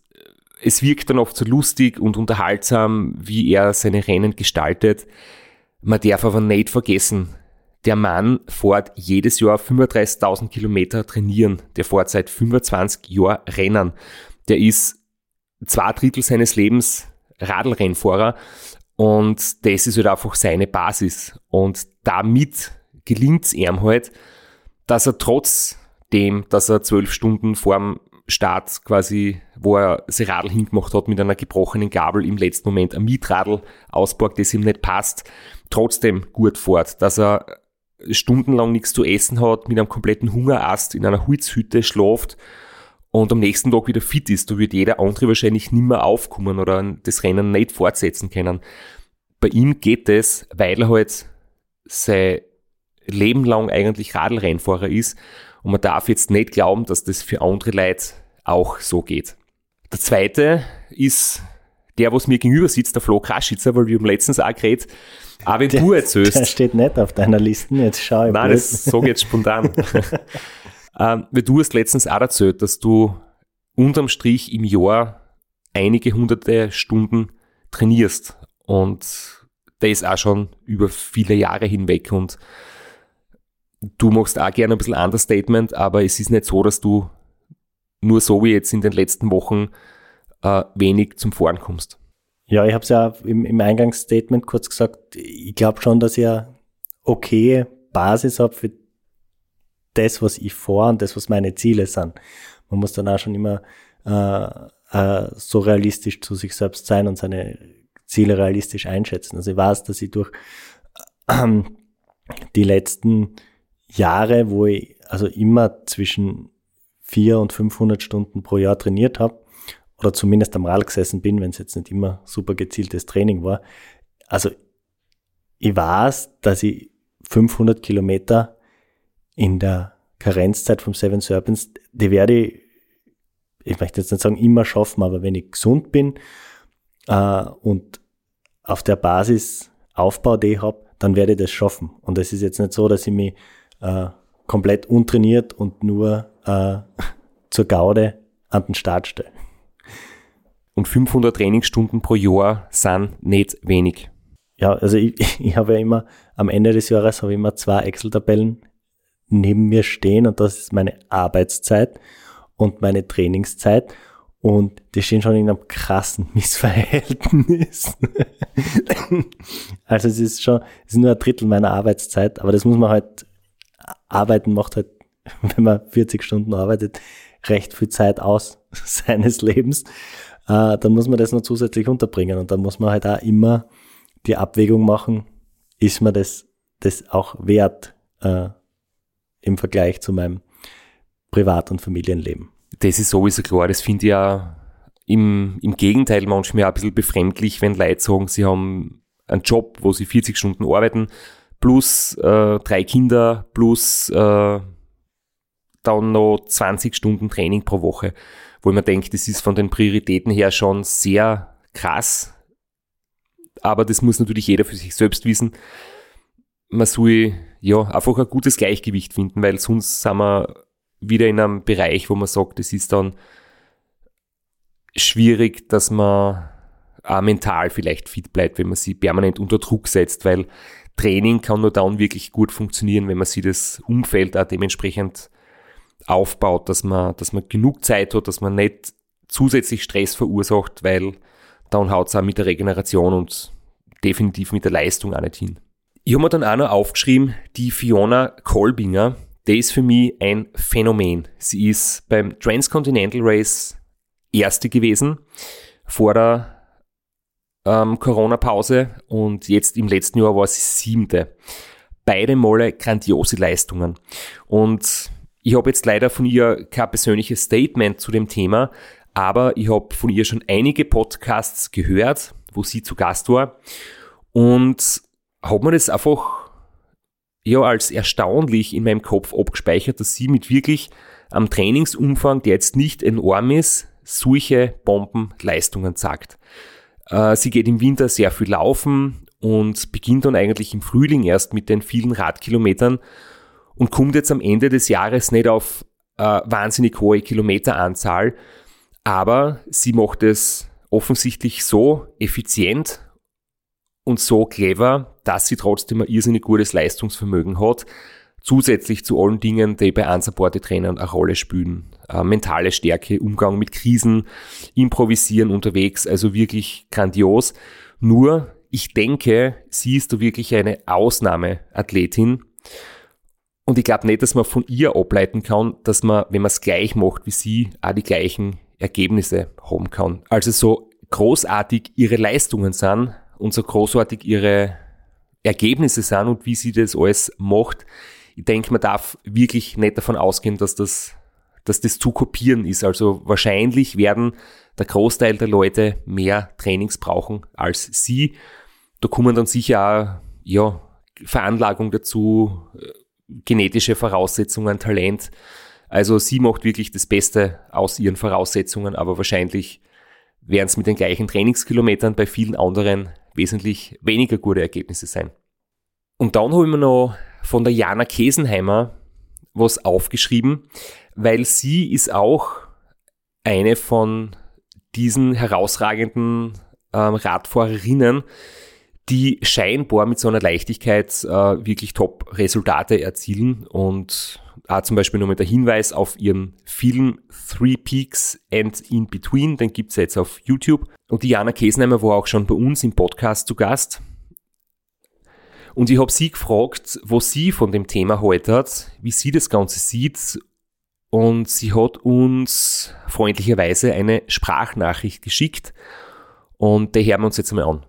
Es wirkt dann oft so lustig und unterhaltsam, wie er seine Rennen gestaltet. Man darf aber nicht vergessen, der Mann fährt jedes Jahr 35.000 Kilometer trainieren. Der fährt seit 25 Jahren Rennen. Der ist zwei Drittel seines Lebens Radlrennfahrer und das ist halt einfach seine Basis. Und damit gelingt es ihm halt, dass er trotzdem, dass er zwölf Stunden vorm Start quasi, wo er sein Radl hingemacht hat mit einer gebrochenen Gabel im letzten Moment ein Mietradl ausborgt, das ihm nicht passt, trotzdem gut fährt, dass er stundenlang nichts zu essen hat, mit einem kompletten Hungerast in einer Holzhütte schlaft und am nächsten Tag wieder fit ist. Da wird jeder andere wahrscheinlich nimmer aufkommen oder das Rennen nicht fortsetzen können. Bei ihm geht es, weil er halt sein Leben lang eigentlich Radlrennfahrer ist und man darf jetzt nicht glauben, dass das für andere Leute auch so geht. Der zweite ist der, was mir gegenüber sitzt, der Flo Kraschitzer, weil wir haben letztens auch geredet, auch wenn der, du erzählst. Der steht nicht auf deiner Liste, jetzt schau ich Nein, blöd. das sage ich jetzt spontan. ähm, weil du hast letztens auch erzählt, dass du unterm Strich im Jahr einige hunderte Stunden trainierst. Und das auch schon über viele Jahre hinweg. Und du machst auch gerne ein bisschen Understatement, aber es ist nicht so, dass du nur so wie jetzt in den letzten Wochen äh, wenig zum Fahren kommst. Ja, ich habe es ja im, im Eingangsstatement kurz gesagt, ich glaube schon, dass ich eine okay Basis habe für das, was ich vor und das, was meine Ziele sind. Man muss dann auch schon immer äh, äh, so realistisch zu sich selbst sein und seine Ziele realistisch einschätzen. Also ich weiß, dass ich durch äh, die letzten Jahre, wo ich also immer zwischen 400 und 500 Stunden pro Jahr trainiert habe, oder zumindest am Rad gesessen bin, wenn es jetzt nicht immer super gezieltes Training war. Also ich weiß, dass ich 500 Kilometer in der Karenzzeit vom Seven Serpents, die werde ich, ich möchte jetzt nicht sagen immer schaffen, aber wenn ich gesund bin äh, und auf der Basis Aufbau, die ich habe, dann werde ich das schaffen. Und es ist jetzt nicht so, dass ich mich äh, komplett untrainiert und nur äh, zur Gaude an den Start stelle und 500 Trainingsstunden pro Jahr sind nicht wenig. Ja, also ich, ich habe ja immer am Ende des Jahres habe ich immer zwei Excel-Tabellen neben mir stehen und das ist meine Arbeitszeit und meine Trainingszeit und die stehen schon in einem krassen Missverhältnis. also es ist schon, es ist nur ein Drittel meiner Arbeitszeit, aber das muss man halt, arbeiten macht halt, wenn man 40 Stunden arbeitet, recht viel Zeit aus seines Lebens äh, dann muss man das noch zusätzlich unterbringen und dann muss man halt auch immer die Abwägung machen, ist mir das, das auch wert äh, im Vergleich zu meinem Privat- und Familienleben. Das ist sowieso klar, das finde ich ja im, im Gegenteil manchmal auch ein bisschen befremdlich, wenn Leute sagen, sie haben einen Job, wo sie 40 Stunden arbeiten, plus äh, drei Kinder, plus äh, dann noch 20 Stunden Training pro Woche wo man denkt, das ist von den Prioritäten her schon sehr krass. Aber das muss natürlich jeder für sich selbst wissen. Man soll ja einfach ein gutes Gleichgewicht finden, weil sonst sind wir wieder in einem Bereich, wo man sagt, es ist dann schwierig, dass man auch mental vielleicht fit bleibt, wenn man sie permanent unter Druck setzt, weil Training kann nur dann wirklich gut funktionieren, wenn man sich das Umfeld auch dementsprechend aufbaut, dass man, dass man genug Zeit hat, dass man nicht zusätzlich Stress verursacht, weil dann haut es auch mit der Regeneration und definitiv mit der Leistung auch nicht hin. Ich habe mir dann auch noch aufgeschrieben, die Fiona Kolbinger, die ist für mich ein Phänomen. Sie ist beim Transcontinental Race Erste gewesen vor der ähm, Corona-Pause und jetzt im letzten Jahr war sie Siebte. Beide Male grandiose Leistungen. Und ich habe jetzt leider von ihr kein persönliches Statement zu dem Thema, aber ich habe von ihr schon einige Podcasts gehört, wo sie zu Gast war und habe mir das einfach ja als erstaunlich in meinem Kopf abgespeichert, dass sie mit wirklich am Trainingsumfang, der jetzt nicht enorm ist, solche Bombenleistungen sagt. Äh, sie geht im Winter sehr viel laufen und beginnt dann eigentlich im Frühling erst mit den vielen Radkilometern und kommt jetzt am Ende des Jahres nicht auf äh, wahnsinnig hohe Kilometeranzahl, aber sie macht es offensichtlich so effizient und so clever, dass sie trotzdem ein irrsinnig gutes Leistungsvermögen hat, zusätzlich zu allen Dingen, die bei unsupported Trainern eine Rolle spielen. Äh, mentale Stärke, Umgang mit Krisen, Improvisieren unterwegs, also wirklich grandios. Nur, ich denke, sie ist da wirklich eine Ausnahmeathletin und ich glaube nicht, dass man von ihr ableiten kann, dass man, wenn man es gleich macht wie sie, auch die gleichen Ergebnisse haben kann. Also so großartig ihre Leistungen sind und so großartig ihre Ergebnisse sind und wie sie das alles macht. Ich denke, man darf wirklich nicht davon ausgehen, dass das, dass das zu kopieren ist. Also wahrscheinlich werden der Großteil der Leute mehr Trainings brauchen als sie. Da kommen dann sicher auch, ja, Veranlagung dazu, genetische Voraussetzungen, Talent. Also sie macht wirklich das Beste aus ihren Voraussetzungen, aber wahrscheinlich werden es mit den gleichen Trainingskilometern bei vielen anderen wesentlich weniger gute Ergebnisse sein. Und dann habe ich mir noch von der Jana Kesenheimer was aufgeschrieben, weil sie ist auch eine von diesen herausragenden ähm, Radfahrerinnen, die scheinbar mit so einer Leichtigkeit äh, wirklich Top-Resultate erzielen und auch zum Beispiel nur mit der Hinweis auf ihren Film Three Peaks and In Between, den gibt's ja jetzt auf YouTube. Und Diana Kesenheimer war auch schon bei uns im Podcast zu Gast. Und ich habe sie gefragt, was sie von dem Thema heute hat, wie sie das Ganze sieht. Und sie hat uns freundlicherweise eine Sprachnachricht geschickt. Und die hören wir uns jetzt einmal an.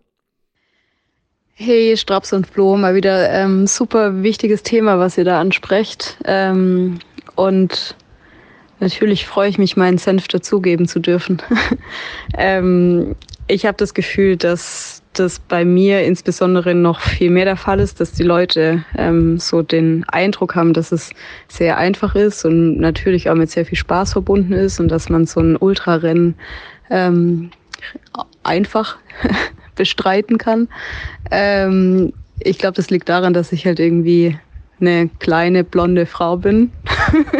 Hey, Straps und Flo, mal wieder ähm, super wichtiges Thema, was ihr da ansprecht. Ähm, und natürlich freue ich mich, meinen Senf dazugeben zu dürfen. ähm, ich habe das Gefühl, dass das bei mir insbesondere noch viel mehr der Fall ist, dass die Leute ähm, so den Eindruck haben, dass es sehr einfach ist und natürlich auch mit sehr viel Spaß verbunden ist und dass man so ein Ultrarennen ähm, einfach bestreiten kann. Ähm, ich glaube, das liegt daran, dass ich halt irgendwie eine kleine blonde Frau bin.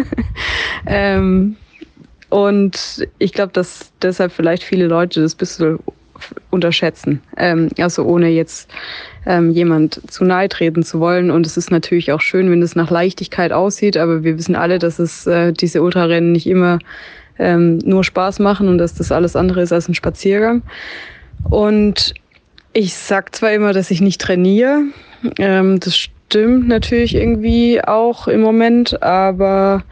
ähm, und ich glaube, dass deshalb vielleicht viele Leute das ein bisschen unterschätzen. Ähm, also ohne jetzt ähm, jemand zu nahe treten zu wollen. Und es ist natürlich auch schön, wenn es nach Leichtigkeit aussieht, aber wir wissen alle, dass es äh, diese Ultrarennen nicht immer ähm, nur Spaß machen und dass das alles andere ist als ein Spaziergang. Und ich sag zwar immer, dass ich nicht trainiere. Ähm, das stimmt natürlich irgendwie auch im Moment, aber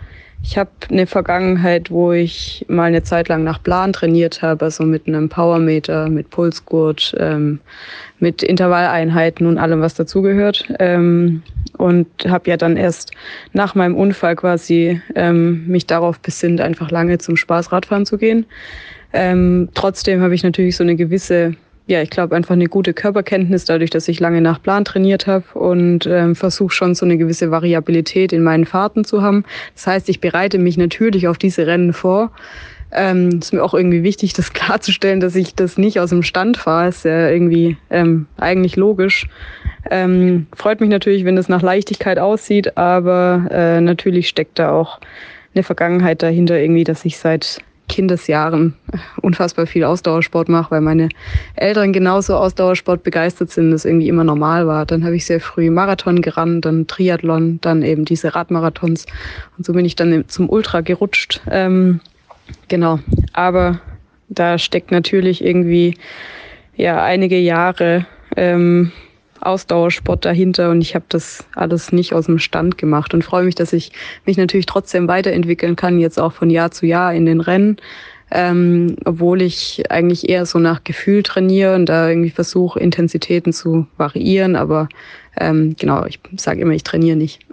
ich habe eine Vergangenheit, wo ich mal eine Zeit lang nach Plan trainiert habe, also mit einem Powermeter, mit Pulsgurt, ähm, mit Intervalleinheiten und allem, was dazugehört. Ähm, und habe ja dann erst nach meinem Unfall quasi ähm, mich darauf besinnt, einfach lange zum Spaß Radfahren zu gehen. Ähm, trotzdem habe ich natürlich so eine gewisse ja, ich glaube, einfach eine gute Körperkenntnis, dadurch, dass ich lange nach Plan trainiert habe und ähm, versuche schon so eine gewisse Variabilität in meinen Fahrten zu haben. Das heißt, ich bereite mich natürlich auf diese Rennen vor. Ähm, ist mir auch irgendwie wichtig, das klarzustellen, dass ich das nicht aus dem Stand fahre. Ist ja irgendwie ähm, eigentlich logisch. Ähm, freut mich natürlich, wenn es nach Leichtigkeit aussieht, aber äh, natürlich steckt da auch eine Vergangenheit dahinter, irgendwie, dass ich seit Kindesjahren unfassbar viel Ausdauersport mache, weil meine Eltern genauso Ausdauersport begeistert sind, das irgendwie immer normal war. Dann habe ich sehr früh Marathon gerannt, dann Triathlon, dann eben diese Radmarathons und so bin ich dann zum Ultra gerutscht. Ähm, genau, aber da steckt natürlich irgendwie ja einige Jahre ähm, Ausdauersport dahinter und ich habe das alles nicht aus dem Stand gemacht und freue mich, dass ich mich natürlich trotzdem weiterentwickeln kann, jetzt auch von Jahr zu Jahr in den Rennen, ähm, obwohl ich eigentlich eher so nach Gefühl trainiere und da irgendwie versuche, Intensitäten zu variieren, aber ähm, genau, ich sage immer, ich trainiere nicht.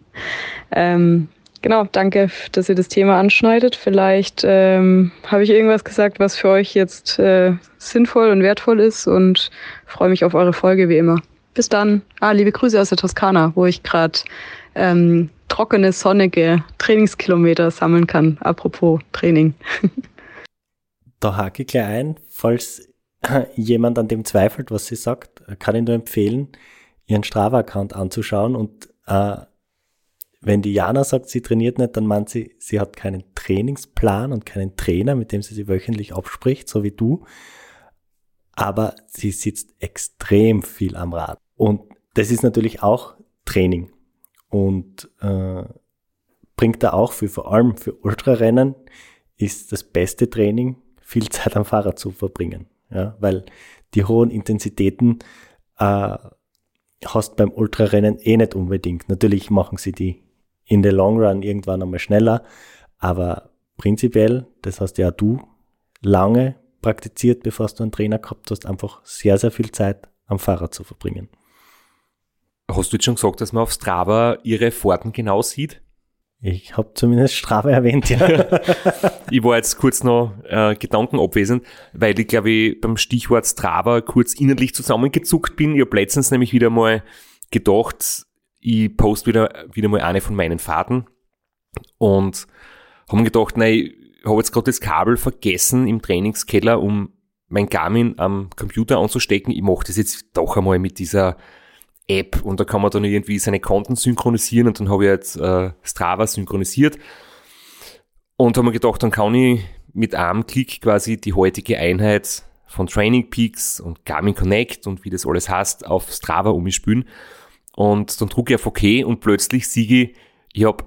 ähm, Genau, danke, dass ihr das Thema anschneidet. Vielleicht ähm, habe ich irgendwas gesagt, was für euch jetzt äh, sinnvoll und wertvoll ist und freue mich auf eure Folge wie immer. Bis dann. Ah, liebe Grüße aus der Toskana, wo ich gerade ähm, trockene, sonnige Trainingskilometer sammeln kann. Apropos Training. da hake ich gleich ein, falls jemand an dem zweifelt, was sie sagt, kann ich nur empfehlen, ihren Strava-Account anzuschauen und äh, wenn die Jana sagt, sie trainiert nicht, dann meint sie, sie hat keinen Trainingsplan und keinen Trainer, mit dem sie sich wöchentlich abspricht, so wie du. Aber sie sitzt extrem viel am Rad. Und das ist natürlich auch Training. Und äh, bringt da auch für, vor allem für Ultrarennen, ist das beste Training, viel Zeit am Fahrrad zu verbringen. Ja, weil die hohen Intensitäten äh, hast beim Ultrarennen eh nicht unbedingt. Natürlich machen sie die in the long run irgendwann einmal schneller. Aber prinzipiell, das hast ja du lange praktiziert, bevor du einen Trainer gehabt hast, einfach sehr, sehr viel Zeit am Fahrrad zu verbringen. Hast du jetzt schon gesagt, dass man auf Strava ihre Fahrten genau sieht? Ich habe zumindest Strava erwähnt, ja. ich war jetzt kurz noch äh, Gedanken abwesend, weil ich glaube ich beim Stichwort Strava kurz innerlich zusammengezuckt bin. Ich habe letztens nämlich wieder mal gedacht, ich poste wieder, wieder mal eine von meinen Fahrten und habe mir gedacht, nein, ich habe jetzt gerade das Kabel vergessen im Trainingskeller, um mein Garmin am Computer anzustecken. Ich mache das jetzt doch einmal mit dieser App und da kann man dann irgendwie seine Konten synchronisieren und dann habe ich jetzt äh, Strava synchronisiert und habe mir gedacht, dann kann ich mit einem Klick quasi die heutige Einheit von Training Peaks und Garmin Connect und wie das alles heißt auf Strava umspülen. Und dann drucke ich auf OK und plötzlich siege ich, ich habe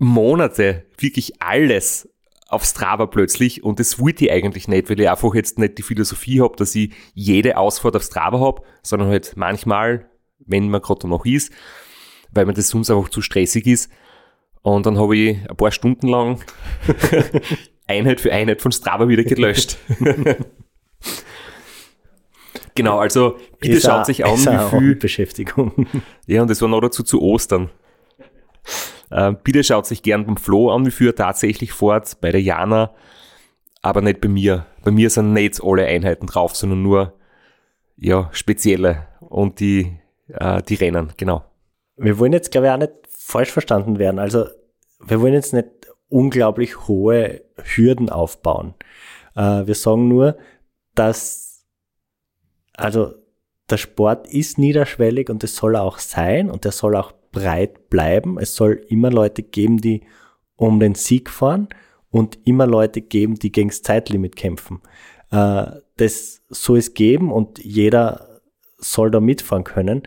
Monate wirklich alles auf Strava plötzlich und das wollte ich eigentlich nicht, weil ich einfach jetzt nicht die Philosophie habe, dass ich jede Ausfahrt auf Strava habe, sondern halt manchmal, wenn man gerade noch ist, weil mir das sonst einfach zu stressig ist. Und dann habe ich ein paar Stunden lang Einheit für Einheit von Strava wieder gelöscht. Genau, also bitte ist schaut sich an, wie viel Beschäftigung. Ja, und das war noch dazu zu Ostern. Äh, bitte schaut sich gern beim Flo an, wie viel er tatsächlich fort, bei der Jana, aber nicht bei mir. Bei mir sind nicht alle Einheiten drauf, sondern nur ja, spezielle und die, äh, die Rennen, genau. Wir wollen jetzt, glaube ich, auch nicht falsch verstanden werden. Also wir wollen jetzt nicht unglaublich hohe Hürden aufbauen. Äh, wir sagen nur, dass also der Sport ist niederschwellig und es soll auch sein und er soll auch breit bleiben. Es soll immer Leute geben, die um den Sieg fahren und immer Leute geben, die gegen das Zeitlimit kämpfen. Äh, das soll es geben und jeder soll da mitfahren können.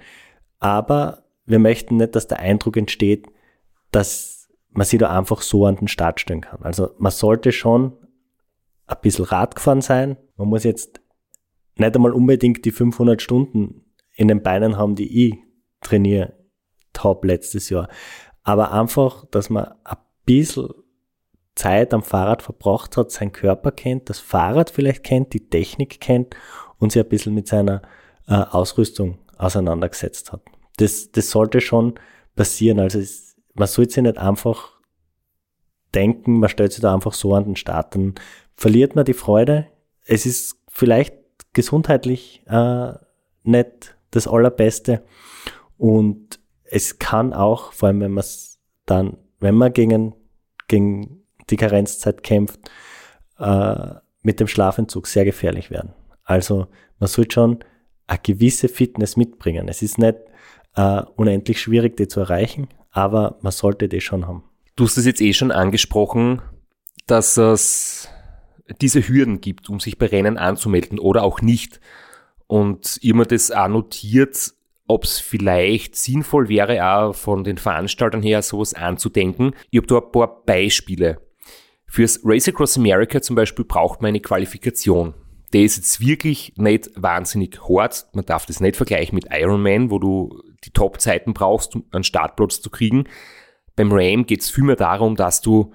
Aber wir möchten nicht, dass der Eindruck entsteht, dass man sich da einfach so an den Start stellen kann. Also man sollte schon ein bisschen Rad gefahren sein. Man muss jetzt nicht einmal unbedingt die 500 Stunden in den Beinen haben, die ich trainiere, top letztes Jahr. Aber einfach, dass man ein bisschen Zeit am Fahrrad verbracht hat, seinen Körper kennt, das Fahrrad vielleicht kennt, die Technik kennt und sich ein bisschen mit seiner äh, Ausrüstung auseinandergesetzt hat. Das, das sollte schon passieren. Also es, man sollte sich nicht einfach denken, man stellt sich da einfach so an den Start, dann verliert man die Freude. Es ist vielleicht gesundheitlich äh, nicht das Allerbeste. Und es kann auch, vor allem wenn man es dann, wenn man gegen, gegen die Karenzzeit kämpft, äh, mit dem Schlafentzug sehr gefährlich werden. Also man sollte schon eine gewisse Fitness mitbringen. Es ist nicht äh, unendlich schwierig, die zu erreichen, aber man sollte die schon haben. Du hast es jetzt eh schon angesprochen, dass es diese Hürden gibt, um sich bei Rennen anzumelden oder auch nicht. Und immer das auch notiert, ob es vielleicht sinnvoll wäre, auch von den Veranstaltern her sowas anzudenken. Ich habe da ein paar Beispiele. Fürs Race Across America zum Beispiel braucht man eine Qualifikation. Der ist jetzt wirklich nicht wahnsinnig hart. Man darf das nicht vergleichen mit Ironman, wo du die Top-Zeiten brauchst, um einen Startplatz zu kriegen. Beim Ram geht es vielmehr darum, dass du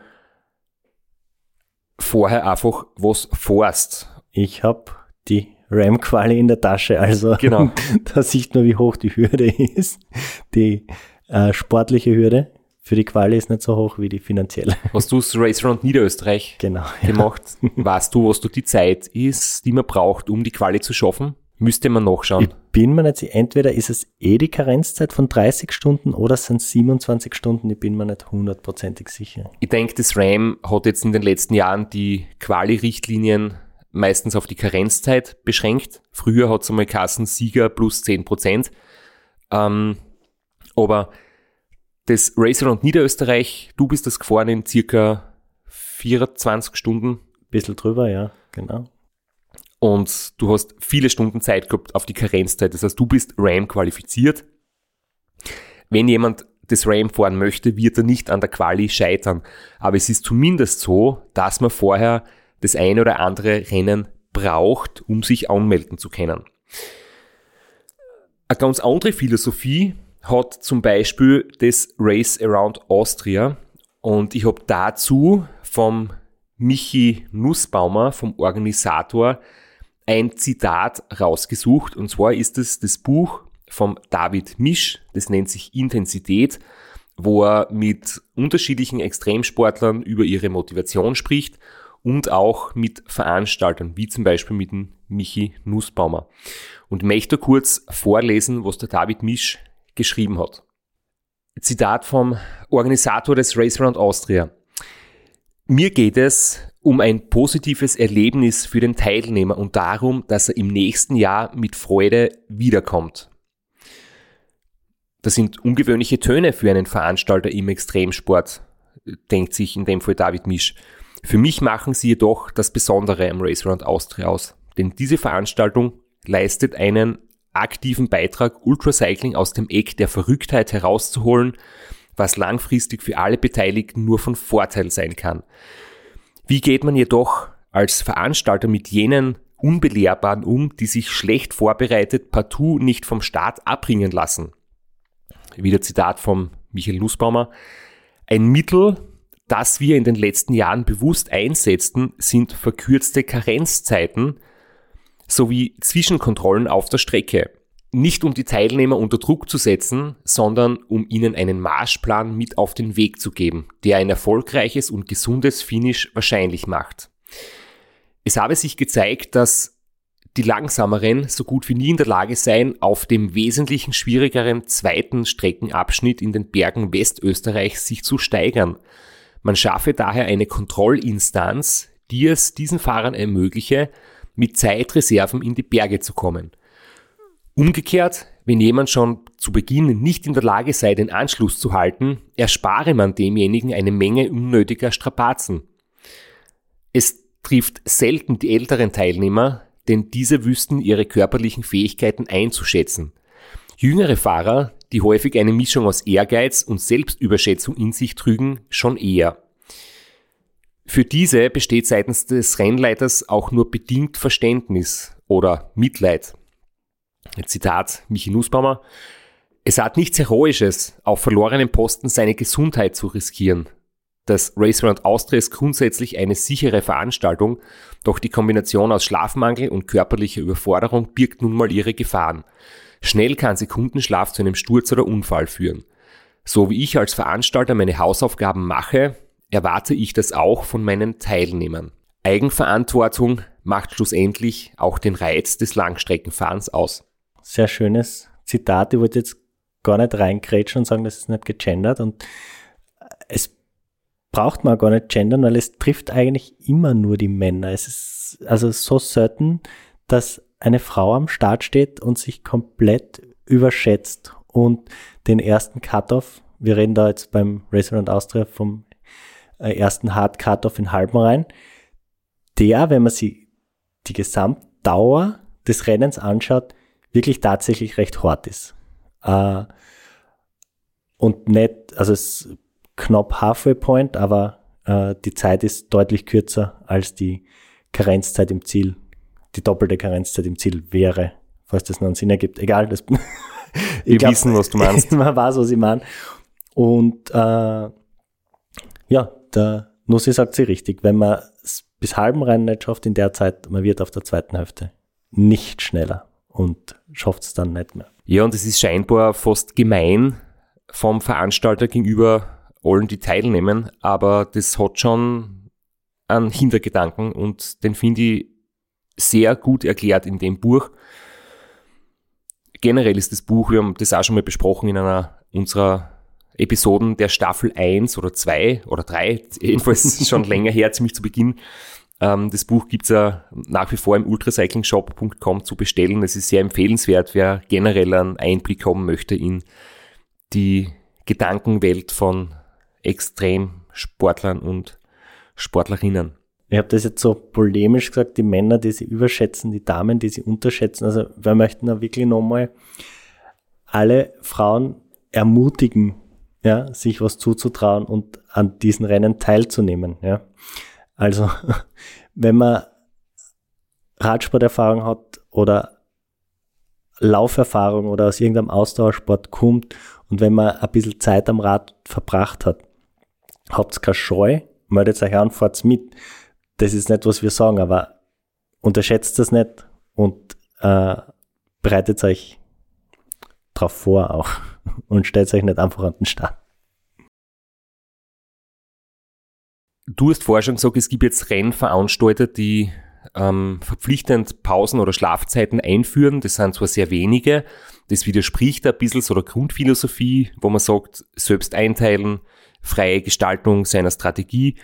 vorher einfach was forst. Ich habe die RAM-Quali in der Tasche, also Genau. da sieht man, wie hoch die Hürde ist. Die äh, sportliche Hürde für die Quali ist nicht so hoch wie die finanzielle. Hast du das Race Round Niederösterreich Genau. Ja. gemacht? Weißt du, was du die Zeit ist, die man braucht, um die Quali zu schaffen? Müsste man Ich nachschauen. bin mir nicht sicher, entweder ist es eh die Karenzzeit von 30 Stunden oder es sind 27 Stunden, ich bin mir nicht hundertprozentig sicher. Ich denke, das RAM hat jetzt in den letzten Jahren die Quali-Richtlinien meistens auf die Karenzzeit beschränkt. Früher hat es einmal Kassen Sieger plus 10 Prozent. Ähm, aber das Race Around Niederösterreich, du bist das gefahren in circa 24 Stunden Bisschen drüber, ja, genau. Und du hast viele Stunden Zeit gehabt auf die Karenzzeit. Das heißt, du bist RAM qualifiziert. Wenn jemand das RAM fahren möchte, wird er nicht an der Quali scheitern. Aber es ist zumindest so, dass man vorher das eine oder andere Rennen braucht, um sich anmelden zu können. Eine ganz andere Philosophie hat zum Beispiel das Race Around Austria. Und ich habe dazu vom Michi Nussbaumer, vom Organisator, ein Zitat rausgesucht. Und zwar ist es das Buch vom David Misch, das nennt sich Intensität, wo er mit unterschiedlichen Extremsportlern über ihre Motivation spricht und auch mit Veranstaltern, wie zum Beispiel mit dem Michi Nussbaumer. Und möchte kurz vorlesen, was der David Misch geschrieben hat. Zitat vom Organisator des Race Around Austria. Mir geht es um ein positives Erlebnis für den Teilnehmer und darum, dass er im nächsten Jahr mit Freude wiederkommt. Das sind ungewöhnliche Töne für einen Veranstalter im Extremsport, denkt sich in dem Fall David Misch. Für mich machen sie jedoch das Besondere am Race Around Austria aus, denn diese Veranstaltung leistet einen aktiven Beitrag, Ultracycling aus dem Eck der Verrücktheit herauszuholen, was langfristig für alle Beteiligten nur von Vorteil sein kann. Wie geht man jedoch als Veranstalter mit jenen Unbelehrbaren um, die sich schlecht vorbereitet partout nicht vom Start abbringen lassen? Wieder Zitat vom Michael Nussbaumer. Ein Mittel, das wir in den letzten Jahren bewusst einsetzten, sind verkürzte Karenzzeiten sowie Zwischenkontrollen auf der Strecke. Nicht um die Teilnehmer unter Druck zu setzen, sondern um ihnen einen Marschplan mit auf den Weg zu geben, der ein erfolgreiches und gesundes Finish wahrscheinlich macht. Es habe sich gezeigt, dass die langsameren so gut wie nie in der Lage seien, auf dem wesentlichen schwierigeren zweiten Streckenabschnitt in den Bergen Westösterreichs sich zu steigern. Man schaffe daher eine Kontrollinstanz, die es diesen Fahrern ermögliche, mit Zeitreserven in die Berge zu kommen. Umgekehrt, wenn jemand schon zu Beginn nicht in der Lage sei, den Anschluss zu halten, erspare man demjenigen eine Menge unnötiger Strapazen. Es trifft selten die älteren Teilnehmer, denn diese wüssten ihre körperlichen Fähigkeiten einzuschätzen. Jüngere Fahrer, die häufig eine Mischung aus Ehrgeiz und Selbstüberschätzung in sich trügen, schon eher. Für diese besteht seitens des Rennleiters auch nur bedingt Verständnis oder Mitleid. Zitat Michi Nussbaumer. Es hat nichts Heroisches, auf verlorenen Posten seine Gesundheit zu riskieren. Das Race Around Austria ist grundsätzlich eine sichere Veranstaltung, doch die Kombination aus Schlafmangel und körperlicher Überforderung birgt nun mal ihre Gefahren. Schnell kann Sekundenschlaf zu einem Sturz oder Unfall führen. So wie ich als Veranstalter meine Hausaufgaben mache, erwarte ich das auch von meinen Teilnehmern. Eigenverantwortung macht schlussendlich auch den Reiz des Langstreckenfahrens aus. Sehr schönes Zitat. Ich wollte jetzt gar nicht reingrätschen und sagen, das ist nicht gegendert. Und es braucht man gar nicht gendern, weil es trifft eigentlich immer nur die Männer. Es ist also so selten, dass eine Frau am Start steht und sich komplett überschätzt und den ersten Cut-Off, wir reden da jetzt beim Restaurant Austria vom äh, ersten Hard Cut-Off in Halbenrhein, der, wenn man sich die Gesamtdauer des Rennens anschaut, wirklich tatsächlich recht hart ist. Äh, und nicht, also es ist knapp Halfway Point, aber äh, die Zeit ist deutlich kürzer als die Karenzzeit im Ziel, die doppelte Karenzzeit im Ziel wäre, falls das noch einen Sinn ergibt. Egal, das, Wir glaub, wissen, was du meinst. man weiß, was ich meine. Und äh, ja, der Nussi sagt sie richtig, wenn man es bis halben Rennen nicht schafft in der Zeit, man wird auf der zweiten Hälfte nicht schneller und schafft es dann nicht mehr. Ja, und es ist scheinbar fast gemein vom Veranstalter gegenüber allen, die teilnehmen, aber das hat schon einen Hintergedanken und den finde ich sehr gut erklärt in dem Buch. Generell ist das Buch, wir haben das auch schon mal besprochen in einer unserer Episoden der Staffel 1 oder 2 oder 3, jedenfalls schon länger her, ziemlich zu Beginn. Ähm, das Buch gibt's ja nach wie vor im ultracyclingshop.com zu bestellen. Es ist sehr empfehlenswert, wer generell einen Einblick haben möchte in die Gedankenwelt von Extremsportlern und Sportlerinnen. Ich habe das jetzt so polemisch gesagt, die Männer, die sie überschätzen, die Damen, die sie unterschätzen. Also wir möchten da wirklich nochmal alle Frauen ermutigen, ja, sich was zuzutrauen und an diesen Rennen teilzunehmen. Ja. Also wenn man Radsporterfahrung hat oder Lauferfahrung oder aus irgendeinem Ausdauersport kommt und wenn man ein bisschen Zeit am Rad verbracht hat, habt keine Scheu, meldet euch an, fahrt's mit. Das ist nicht, was wir sagen, aber unterschätzt das nicht und äh, bereitet euch drauf vor auch und stellt euch nicht einfach an den Start. Du hast vorher schon gesagt, es gibt jetzt Rennveranstalter, die ähm, verpflichtend Pausen oder Schlafzeiten einführen. Das sind zwar sehr wenige, das widerspricht ein bisschen so der Grundphilosophie, wo man sagt, selbst einteilen, freie Gestaltung seiner Strategie.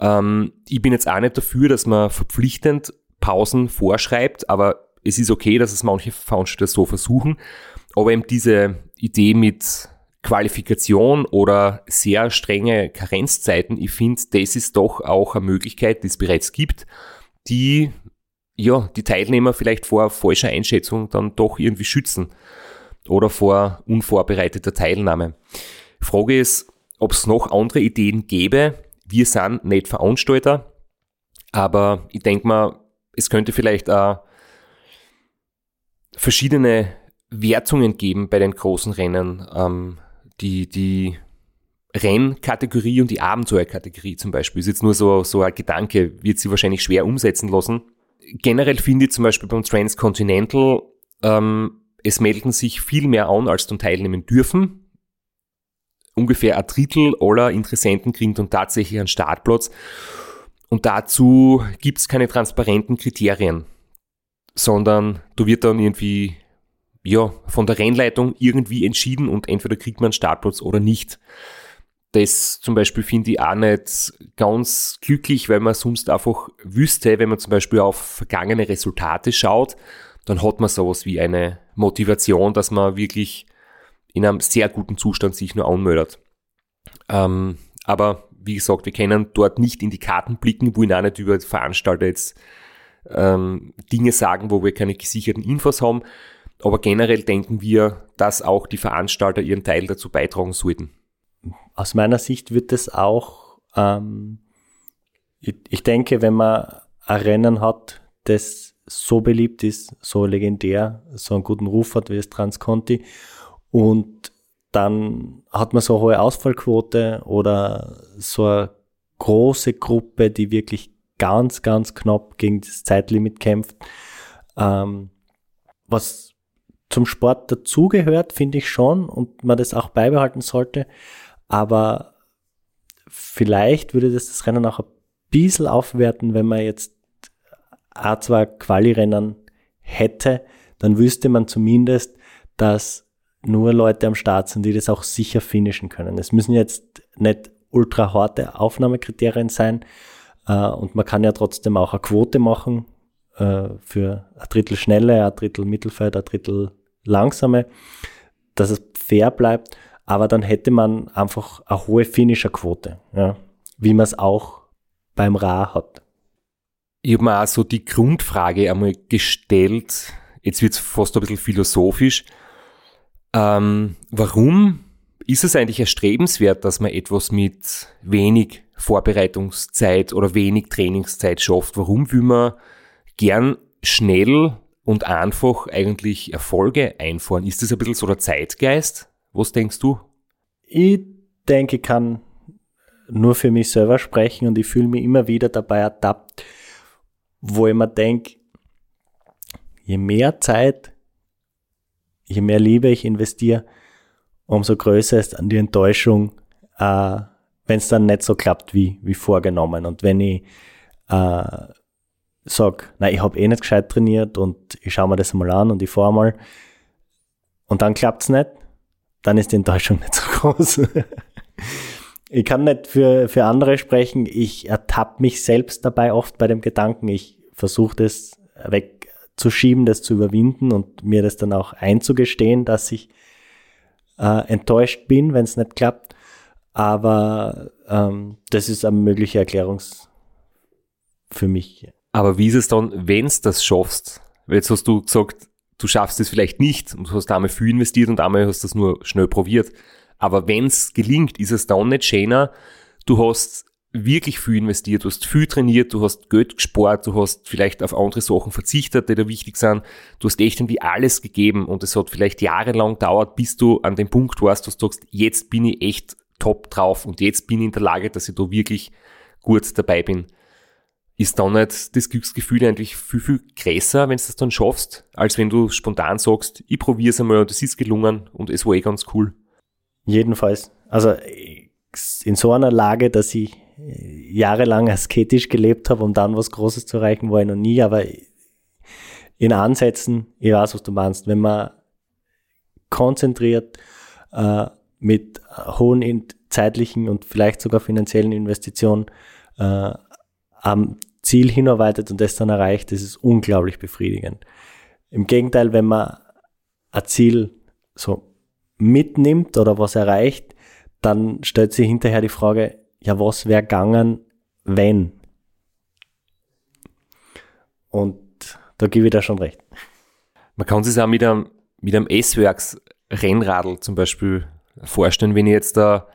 Ähm, ich bin jetzt auch nicht dafür, dass man verpflichtend Pausen vorschreibt, aber es ist okay, dass es manche Veranstalter so versuchen. Aber eben diese Idee mit Qualifikation oder sehr strenge Karenzzeiten, ich finde, das ist doch auch eine Möglichkeit, die es bereits gibt, die ja, die Teilnehmer vielleicht vor falscher Einschätzung dann doch irgendwie schützen oder vor unvorbereiteter Teilnahme. Frage ist, ob es noch andere Ideen gäbe. Wir sind nicht Veranstalter, aber ich denke mal, es könnte vielleicht auch verschiedene Wertungen geben bei den großen Rennen. Ähm, die, die Rennkategorie und die Abenteuerkategorie zum Beispiel ist jetzt nur so, so ein Gedanke, wird sie wahrscheinlich schwer umsetzen lassen. Generell finde ich zum Beispiel beim Transcontinental, ähm, es melden sich viel mehr an, als dann teilnehmen dürfen. Ungefähr ein Drittel aller Interessenten kriegen dann tatsächlich einen Startplatz. Und dazu gibt es keine transparenten Kriterien, sondern da wird dann irgendwie ja, von der Rennleitung irgendwie entschieden und entweder kriegt man einen Startplatz oder nicht. Das zum Beispiel finde ich auch nicht ganz glücklich, weil man sonst einfach wüsste, wenn man zum Beispiel auf vergangene Resultate schaut, dann hat man sowas wie eine Motivation, dass man wirklich in einem sehr guten Zustand sich nur anmeldet. Ähm, aber wie gesagt, wir können dort nicht in die Karten blicken, wo ich auch nicht über Veranstalter jetzt ähm, Dinge sagen, wo wir keine gesicherten Infos haben. Aber generell denken wir, dass auch die Veranstalter ihren Teil dazu beitragen sollten. Aus meiner Sicht wird es auch, ähm, ich, ich denke, wenn man ein Rennen hat, das so beliebt ist, so legendär, so einen guten Ruf hat wie das Transconti und dann hat man so eine hohe Ausfallquote oder so eine große Gruppe, die wirklich ganz, ganz knapp gegen das Zeitlimit kämpft. Ähm, was zum Sport dazugehört, finde ich schon, und man das auch beibehalten sollte. Aber vielleicht würde das das Rennen auch ein bisschen aufwerten, wenn man jetzt A2 Quali-Rennen hätte, dann wüsste man zumindest, dass nur Leute am Start sind, die das auch sicher finishen können. Es müssen jetzt nicht ultra harte Aufnahmekriterien sein. Äh, und man kann ja trotzdem auch eine Quote machen äh, für ein Drittel schnelle, ein Drittel Mittelfeld, ein Drittel langsame, dass es fair bleibt. Aber dann hätte man einfach eine hohe Finisher-Quote, ja, wie man es auch beim Ra hat. Ich habe mir auch so die Grundfrage einmal gestellt, jetzt wird es fast ein bisschen philosophisch. Ähm, warum ist es eigentlich erstrebenswert, dass man etwas mit wenig Vorbereitungszeit oder wenig Trainingszeit schafft? Warum will man gern schnell und einfach eigentlich Erfolge einfahren? Ist das ein bisschen so der Zeitgeist? Was denkst du? Ich denke, ich kann nur für mich selber sprechen und ich fühle mich immer wieder dabei ertappt, wo ich mir denke, je mehr Zeit, je mehr Liebe ich investiere, umso größer ist dann die Enttäuschung, äh, wenn es dann nicht so klappt wie, wie vorgenommen. Und wenn ich äh, sage, nein, ich habe eh nicht gescheit trainiert und ich schaue mir das mal an und ich fahre mal und dann klappt es nicht, dann ist die Enttäuschung nicht so groß. ich kann nicht für, für andere sprechen. Ich ertappe mich selbst dabei oft bei dem Gedanken. Ich versuche das wegzuschieben, das zu überwinden und mir das dann auch einzugestehen, dass ich äh, enttäuscht bin, wenn es nicht klappt. Aber ähm, das ist eine mögliche Erklärung für mich. Aber wie ist es dann, wenn du das schaffst? Weil jetzt hast du gesagt, du schaffst es vielleicht nicht und du hast einmal viel investiert und einmal hast du es nur schnell probiert. Aber wenn es gelingt, ist es dann nicht schöner, du hast wirklich viel investiert, du hast viel trainiert, du hast Geld gespart, du hast vielleicht auf andere Sachen verzichtet, die da wichtig sind. Du hast echt irgendwie alles gegeben und es hat vielleicht jahrelang dauert, bis du an dem Punkt warst, dass du sagst, jetzt bin ich echt top drauf und jetzt bin ich in der Lage, dass ich da wirklich gut dabei bin. Ist dann nicht das Glücksgefühl eigentlich viel, viel größer, wenn du das dann schaffst, als wenn du spontan sagst, ich probiere es einmal und es ist gelungen und es war eh ganz cool? Jedenfalls. Also in so einer Lage, dass ich jahrelang asketisch gelebt habe, um dann was Großes zu erreichen, war ich noch nie, aber in Ansätzen, ich weiß, was du meinst, wenn man konzentriert äh, mit hohen zeitlichen und vielleicht sogar finanziellen Investitionen äh, am Ziel hinarbeitet und das dann erreicht, das ist unglaublich befriedigend. Im Gegenteil, wenn man ein Ziel so mitnimmt oder was erreicht, dann stellt sich hinterher die Frage, ja, was wäre gegangen, wenn? Und da gebe ich dir schon recht. Man kann sich auch mit einem, mit einem S-Werks Rennradl zum Beispiel vorstellen, wenn ich jetzt da,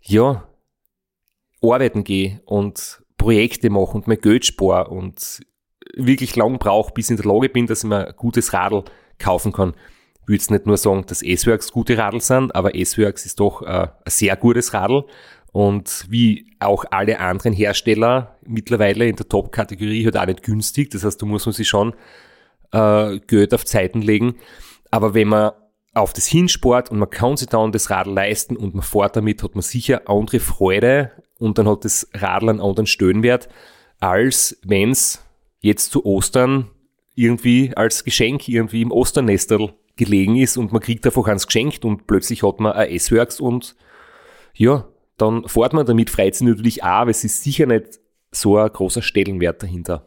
ja, arbeiten gehe und Projekte mache und mein Geld spare und wirklich lang brauche, bis ich in der Lage bin, dass ich mir ein gutes Radl kaufen kann. Ich würde jetzt nicht nur sagen, dass S-Works gute Radl sind, aber S-Works ist doch äh, ein sehr gutes Radl und wie auch alle anderen Hersteller mittlerweile in der Top-Kategorie halt auch nicht günstig. Das heißt, du musst sich schon äh, Geld auf Zeiten legen. Aber wenn man auf das hinsport und man kann sich dann das Radl leisten und man fährt damit, hat man sicher andere Freude und dann hat das Radl einen anderen Stöhnwert, als wenn es jetzt zu Ostern irgendwie als Geschenk irgendwie im Osternestel gelegen ist und man kriegt einfach eins geschenkt und plötzlich hat man ein S-Works und ja, dann fährt man damit, freut sich natürlich auch, aber es ist sicher nicht so ein großer Stellenwert dahinter.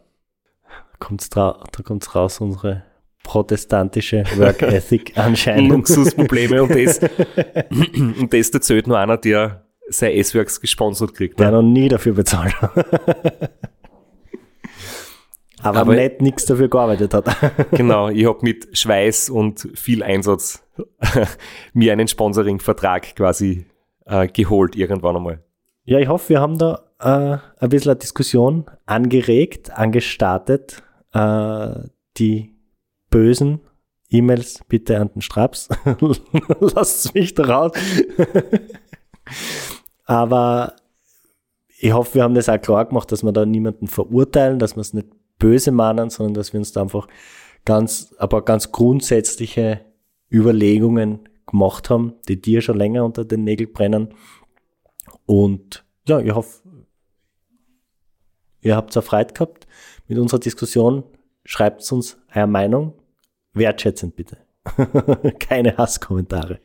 Kommt's da kommt raus, unsere protestantische Work Ethic anscheinend. Luxusprobleme und das, und das erzählt nur einer, der sein S-Works gesponsert kriegt. Der ne? noch nie dafür bezahlt. Aber, Aber nicht nichts dafür gearbeitet hat. genau, ich habe mit Schweiß und viel Einsatz mir einen Sponsoring-Vertrag quasi äh, geholt irgendwann einmal. Ja, ich hoffe, wir haben da äh, ein bisschen eine Diskussion angeregt, angestartet. Äh, die bösen E-Mails bitte an den Straps. Lasst mich da raus. Aber ich hoffe, wir haben das auch klar gemacht, dass wir da niemanden verurteilen, dass wir es nicht böse mahnen, sondern dass wir uns da einfach ganz, aber ganz grundsätzliche Überlegungen gemacht haben, die dir schon länger unter den Nägeln brennen. Und ja, ich hoffe, ihr habt es Freude gehabt mit unserer Diskussion. Schreibt uns eure Meinung. Wertschätzend bitte. Keine Hasskommentare.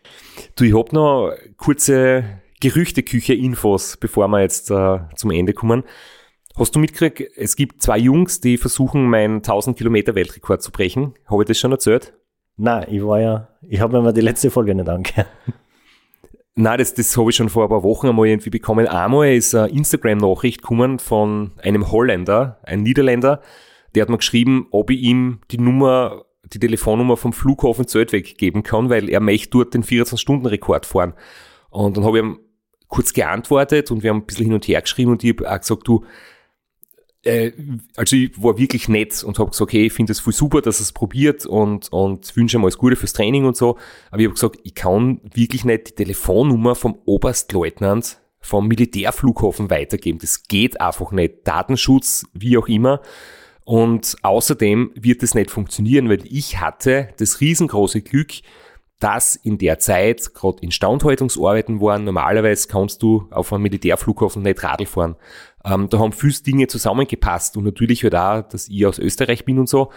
Du, ich habe noch kurze Gerüchteküche-Infos, bevor wir jetzt äh, zum Ende kommen. Hast du mitgekriegt, es gibt zwei Jungs, die versuchen, meinen 1000 Kilometer Weltrekord zu brechen. Habe ich das schon erzählt? Nein, ich war ja, ich habe mir mal die letzte Folge nicht angehört. Nein, das, das habe ich schon vor ein paar Wochen einmal irgendwie bekommen. Einmal ist eine Instagram-Nachricht gekommen von einem Holländer, ein Niederländer, der hat mir geschrieben, ob ich ihm die Nummer, die Telefonnummer vom Flughafen Zeltweg geben kann, weil er möchte dort den 24-Stunden-Rekord fahren. Und dann habe ich ihm kurz geantwortet und wir haben ein bisschen hin und her geschrieben und ich habe auch gesagt, du, äh, also ich war wirklich nett und habe gesagt, hey, ich finde es voll super, dass es probiert und, und wünsche ihm alles Gute fürs Training und so. Aber ich habe gesagt, ich kann wirklich nicht die Telefonnummer vom Oberstleutnant vom Militärflughafen weitergeben. Das geht einfach nicht. Datenschutz, wie auch immer. Und außerdem wird es nicht funktionieren, weil ich hatte das riesengroße Glück, dass in der Zeit gerade Instandhaltungsarbeiten waren. Normalerweise kannst du auf einem Militärflughafen nicht Radl fahren. Ähm, da haben viele Dinge zusammengepasst und natürlich halt auch, dass ich aus Österreich bin und so.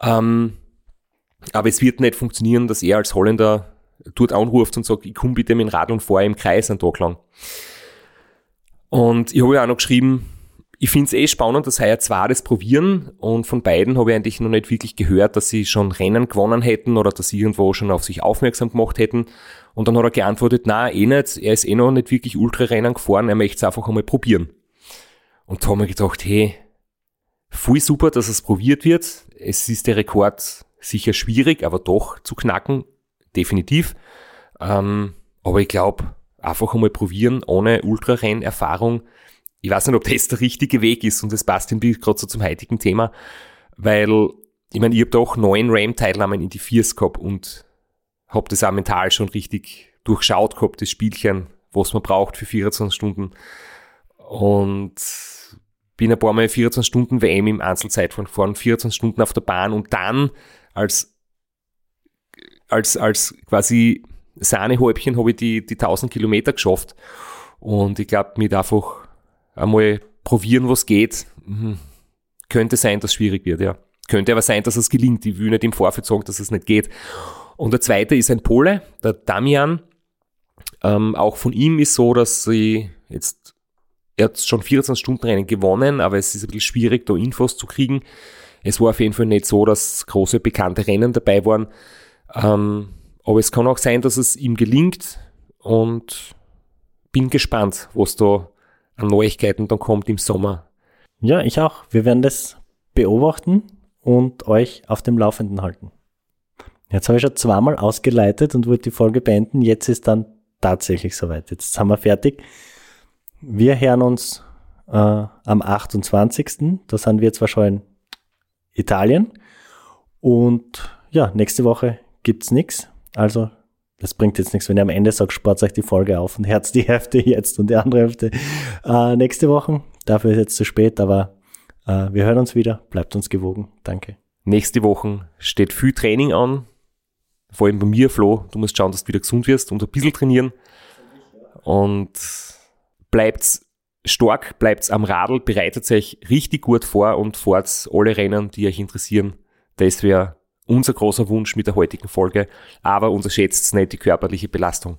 Ähm, aber es wird nicht funktionieren, dass er als Holländer dort anruft und sagt, ich komme bitte mit dem Radl und fahre im Kreis einen Tag lang. Und ich habe ja auch noch geschrieben, ich finde es eh spannend, dass heuer zwei das probieren und von beiden habe ich eigentlich noch nicht wirklich gehört, dass sie schon Rennen gewonnen hätten oder dass sie irgendwo schon auf sich aufmerksam gemacht hätten. Und dann hat er geantwortet, na eh nicht, er ist eh noch nicht wirklich Ultrarennen gefahren, er möchte es einfach einmal probieren. Und da haben wir gedacht, hey, voll super, dass es probiert wird. Es ist der Rekord sicher schwierig, aber doch zu knacken, definitiv. Ähm, aber ich glaube, einfach einmal probieren, ohne Ultrarennerfahrung, ich weiß nicht, ob das der richtige Weg ist und das passt irgendwie gerade so zum heutigen Thema, weil ich meine, ich habe doch neun RAM-Teilnahmen in die Viers gehabt und habe das auch mental schon richtig durchschaut gehabt, das Spielchen, was man braucht für 24 Stunden. Und bin ein paar Mal 24 Stunden WM im Einzelzeitfahren gefahren, 24 Stunden auf der Bahn und dann als, als, als quasi Sahnehäubchen habe ich die, die 1000 Kilometer geschafft. Und ich glaube, mit einfach einmal probieren, was geht. Mhm. Könnte sein, dass es schwierig wird, ja. Könnte aber sein, dass es gelingt. Ich will nicht im Vorfeld sagen, dass es nicht geht. Und der zweite ist ein Pole, der Damian. Ähm, auch von ihm ist so, dass sie jetzt, er hat schon 14 Stunden Rennen gewonnen, aber es ist ein bisschen schwierig, da Infos zu kriegen. Es war auf jeden Fall nicht so, dass große bekannte Rennen dabei waren. Ähm, aber es kann auch sein, dass es ihm gelingt und bin gespannt, was da an Neuigkeiten dann kommt im Sommer. Ja, ich auch. Wir werden das beobachten und euch auf dem Laufenden halten. Jetzt habe ich schon zweimal ausgeleitet und wollte die Folge beenden. Jetzt ist dann tatsächlich soweit. Jetzt sind wir fertig. Wir hören uns äh, am 28. Da sind wir zwar schon in Italien. Und ja, nächste Woche gibt's nichts. Also das bringt jetzt nichts, wenn ihr am Ende sagt, spart euch die Folge auf und herz die Hälfte jetzt und die andere Hälfte äh, nächste Woche. Dafür ist jetzt zu spät, aber äh, wir hören uns wieder. Bleibt uns gewogen. Danke. Nächste Woche steht viel Training an. Vor allem bei mir, Flo. Du musst schauen, dass du wieder gesund wirst und ein bisschen trainieren. Und bleibt stark, bleibt am Radl, bereitet euch richtig gut vor und fahrt alle Rennen, die euch interessieren. Das wäre unser großer Wunsch mit der heutigen Folge, aber unterschätzt nicht die körperliche Belastung.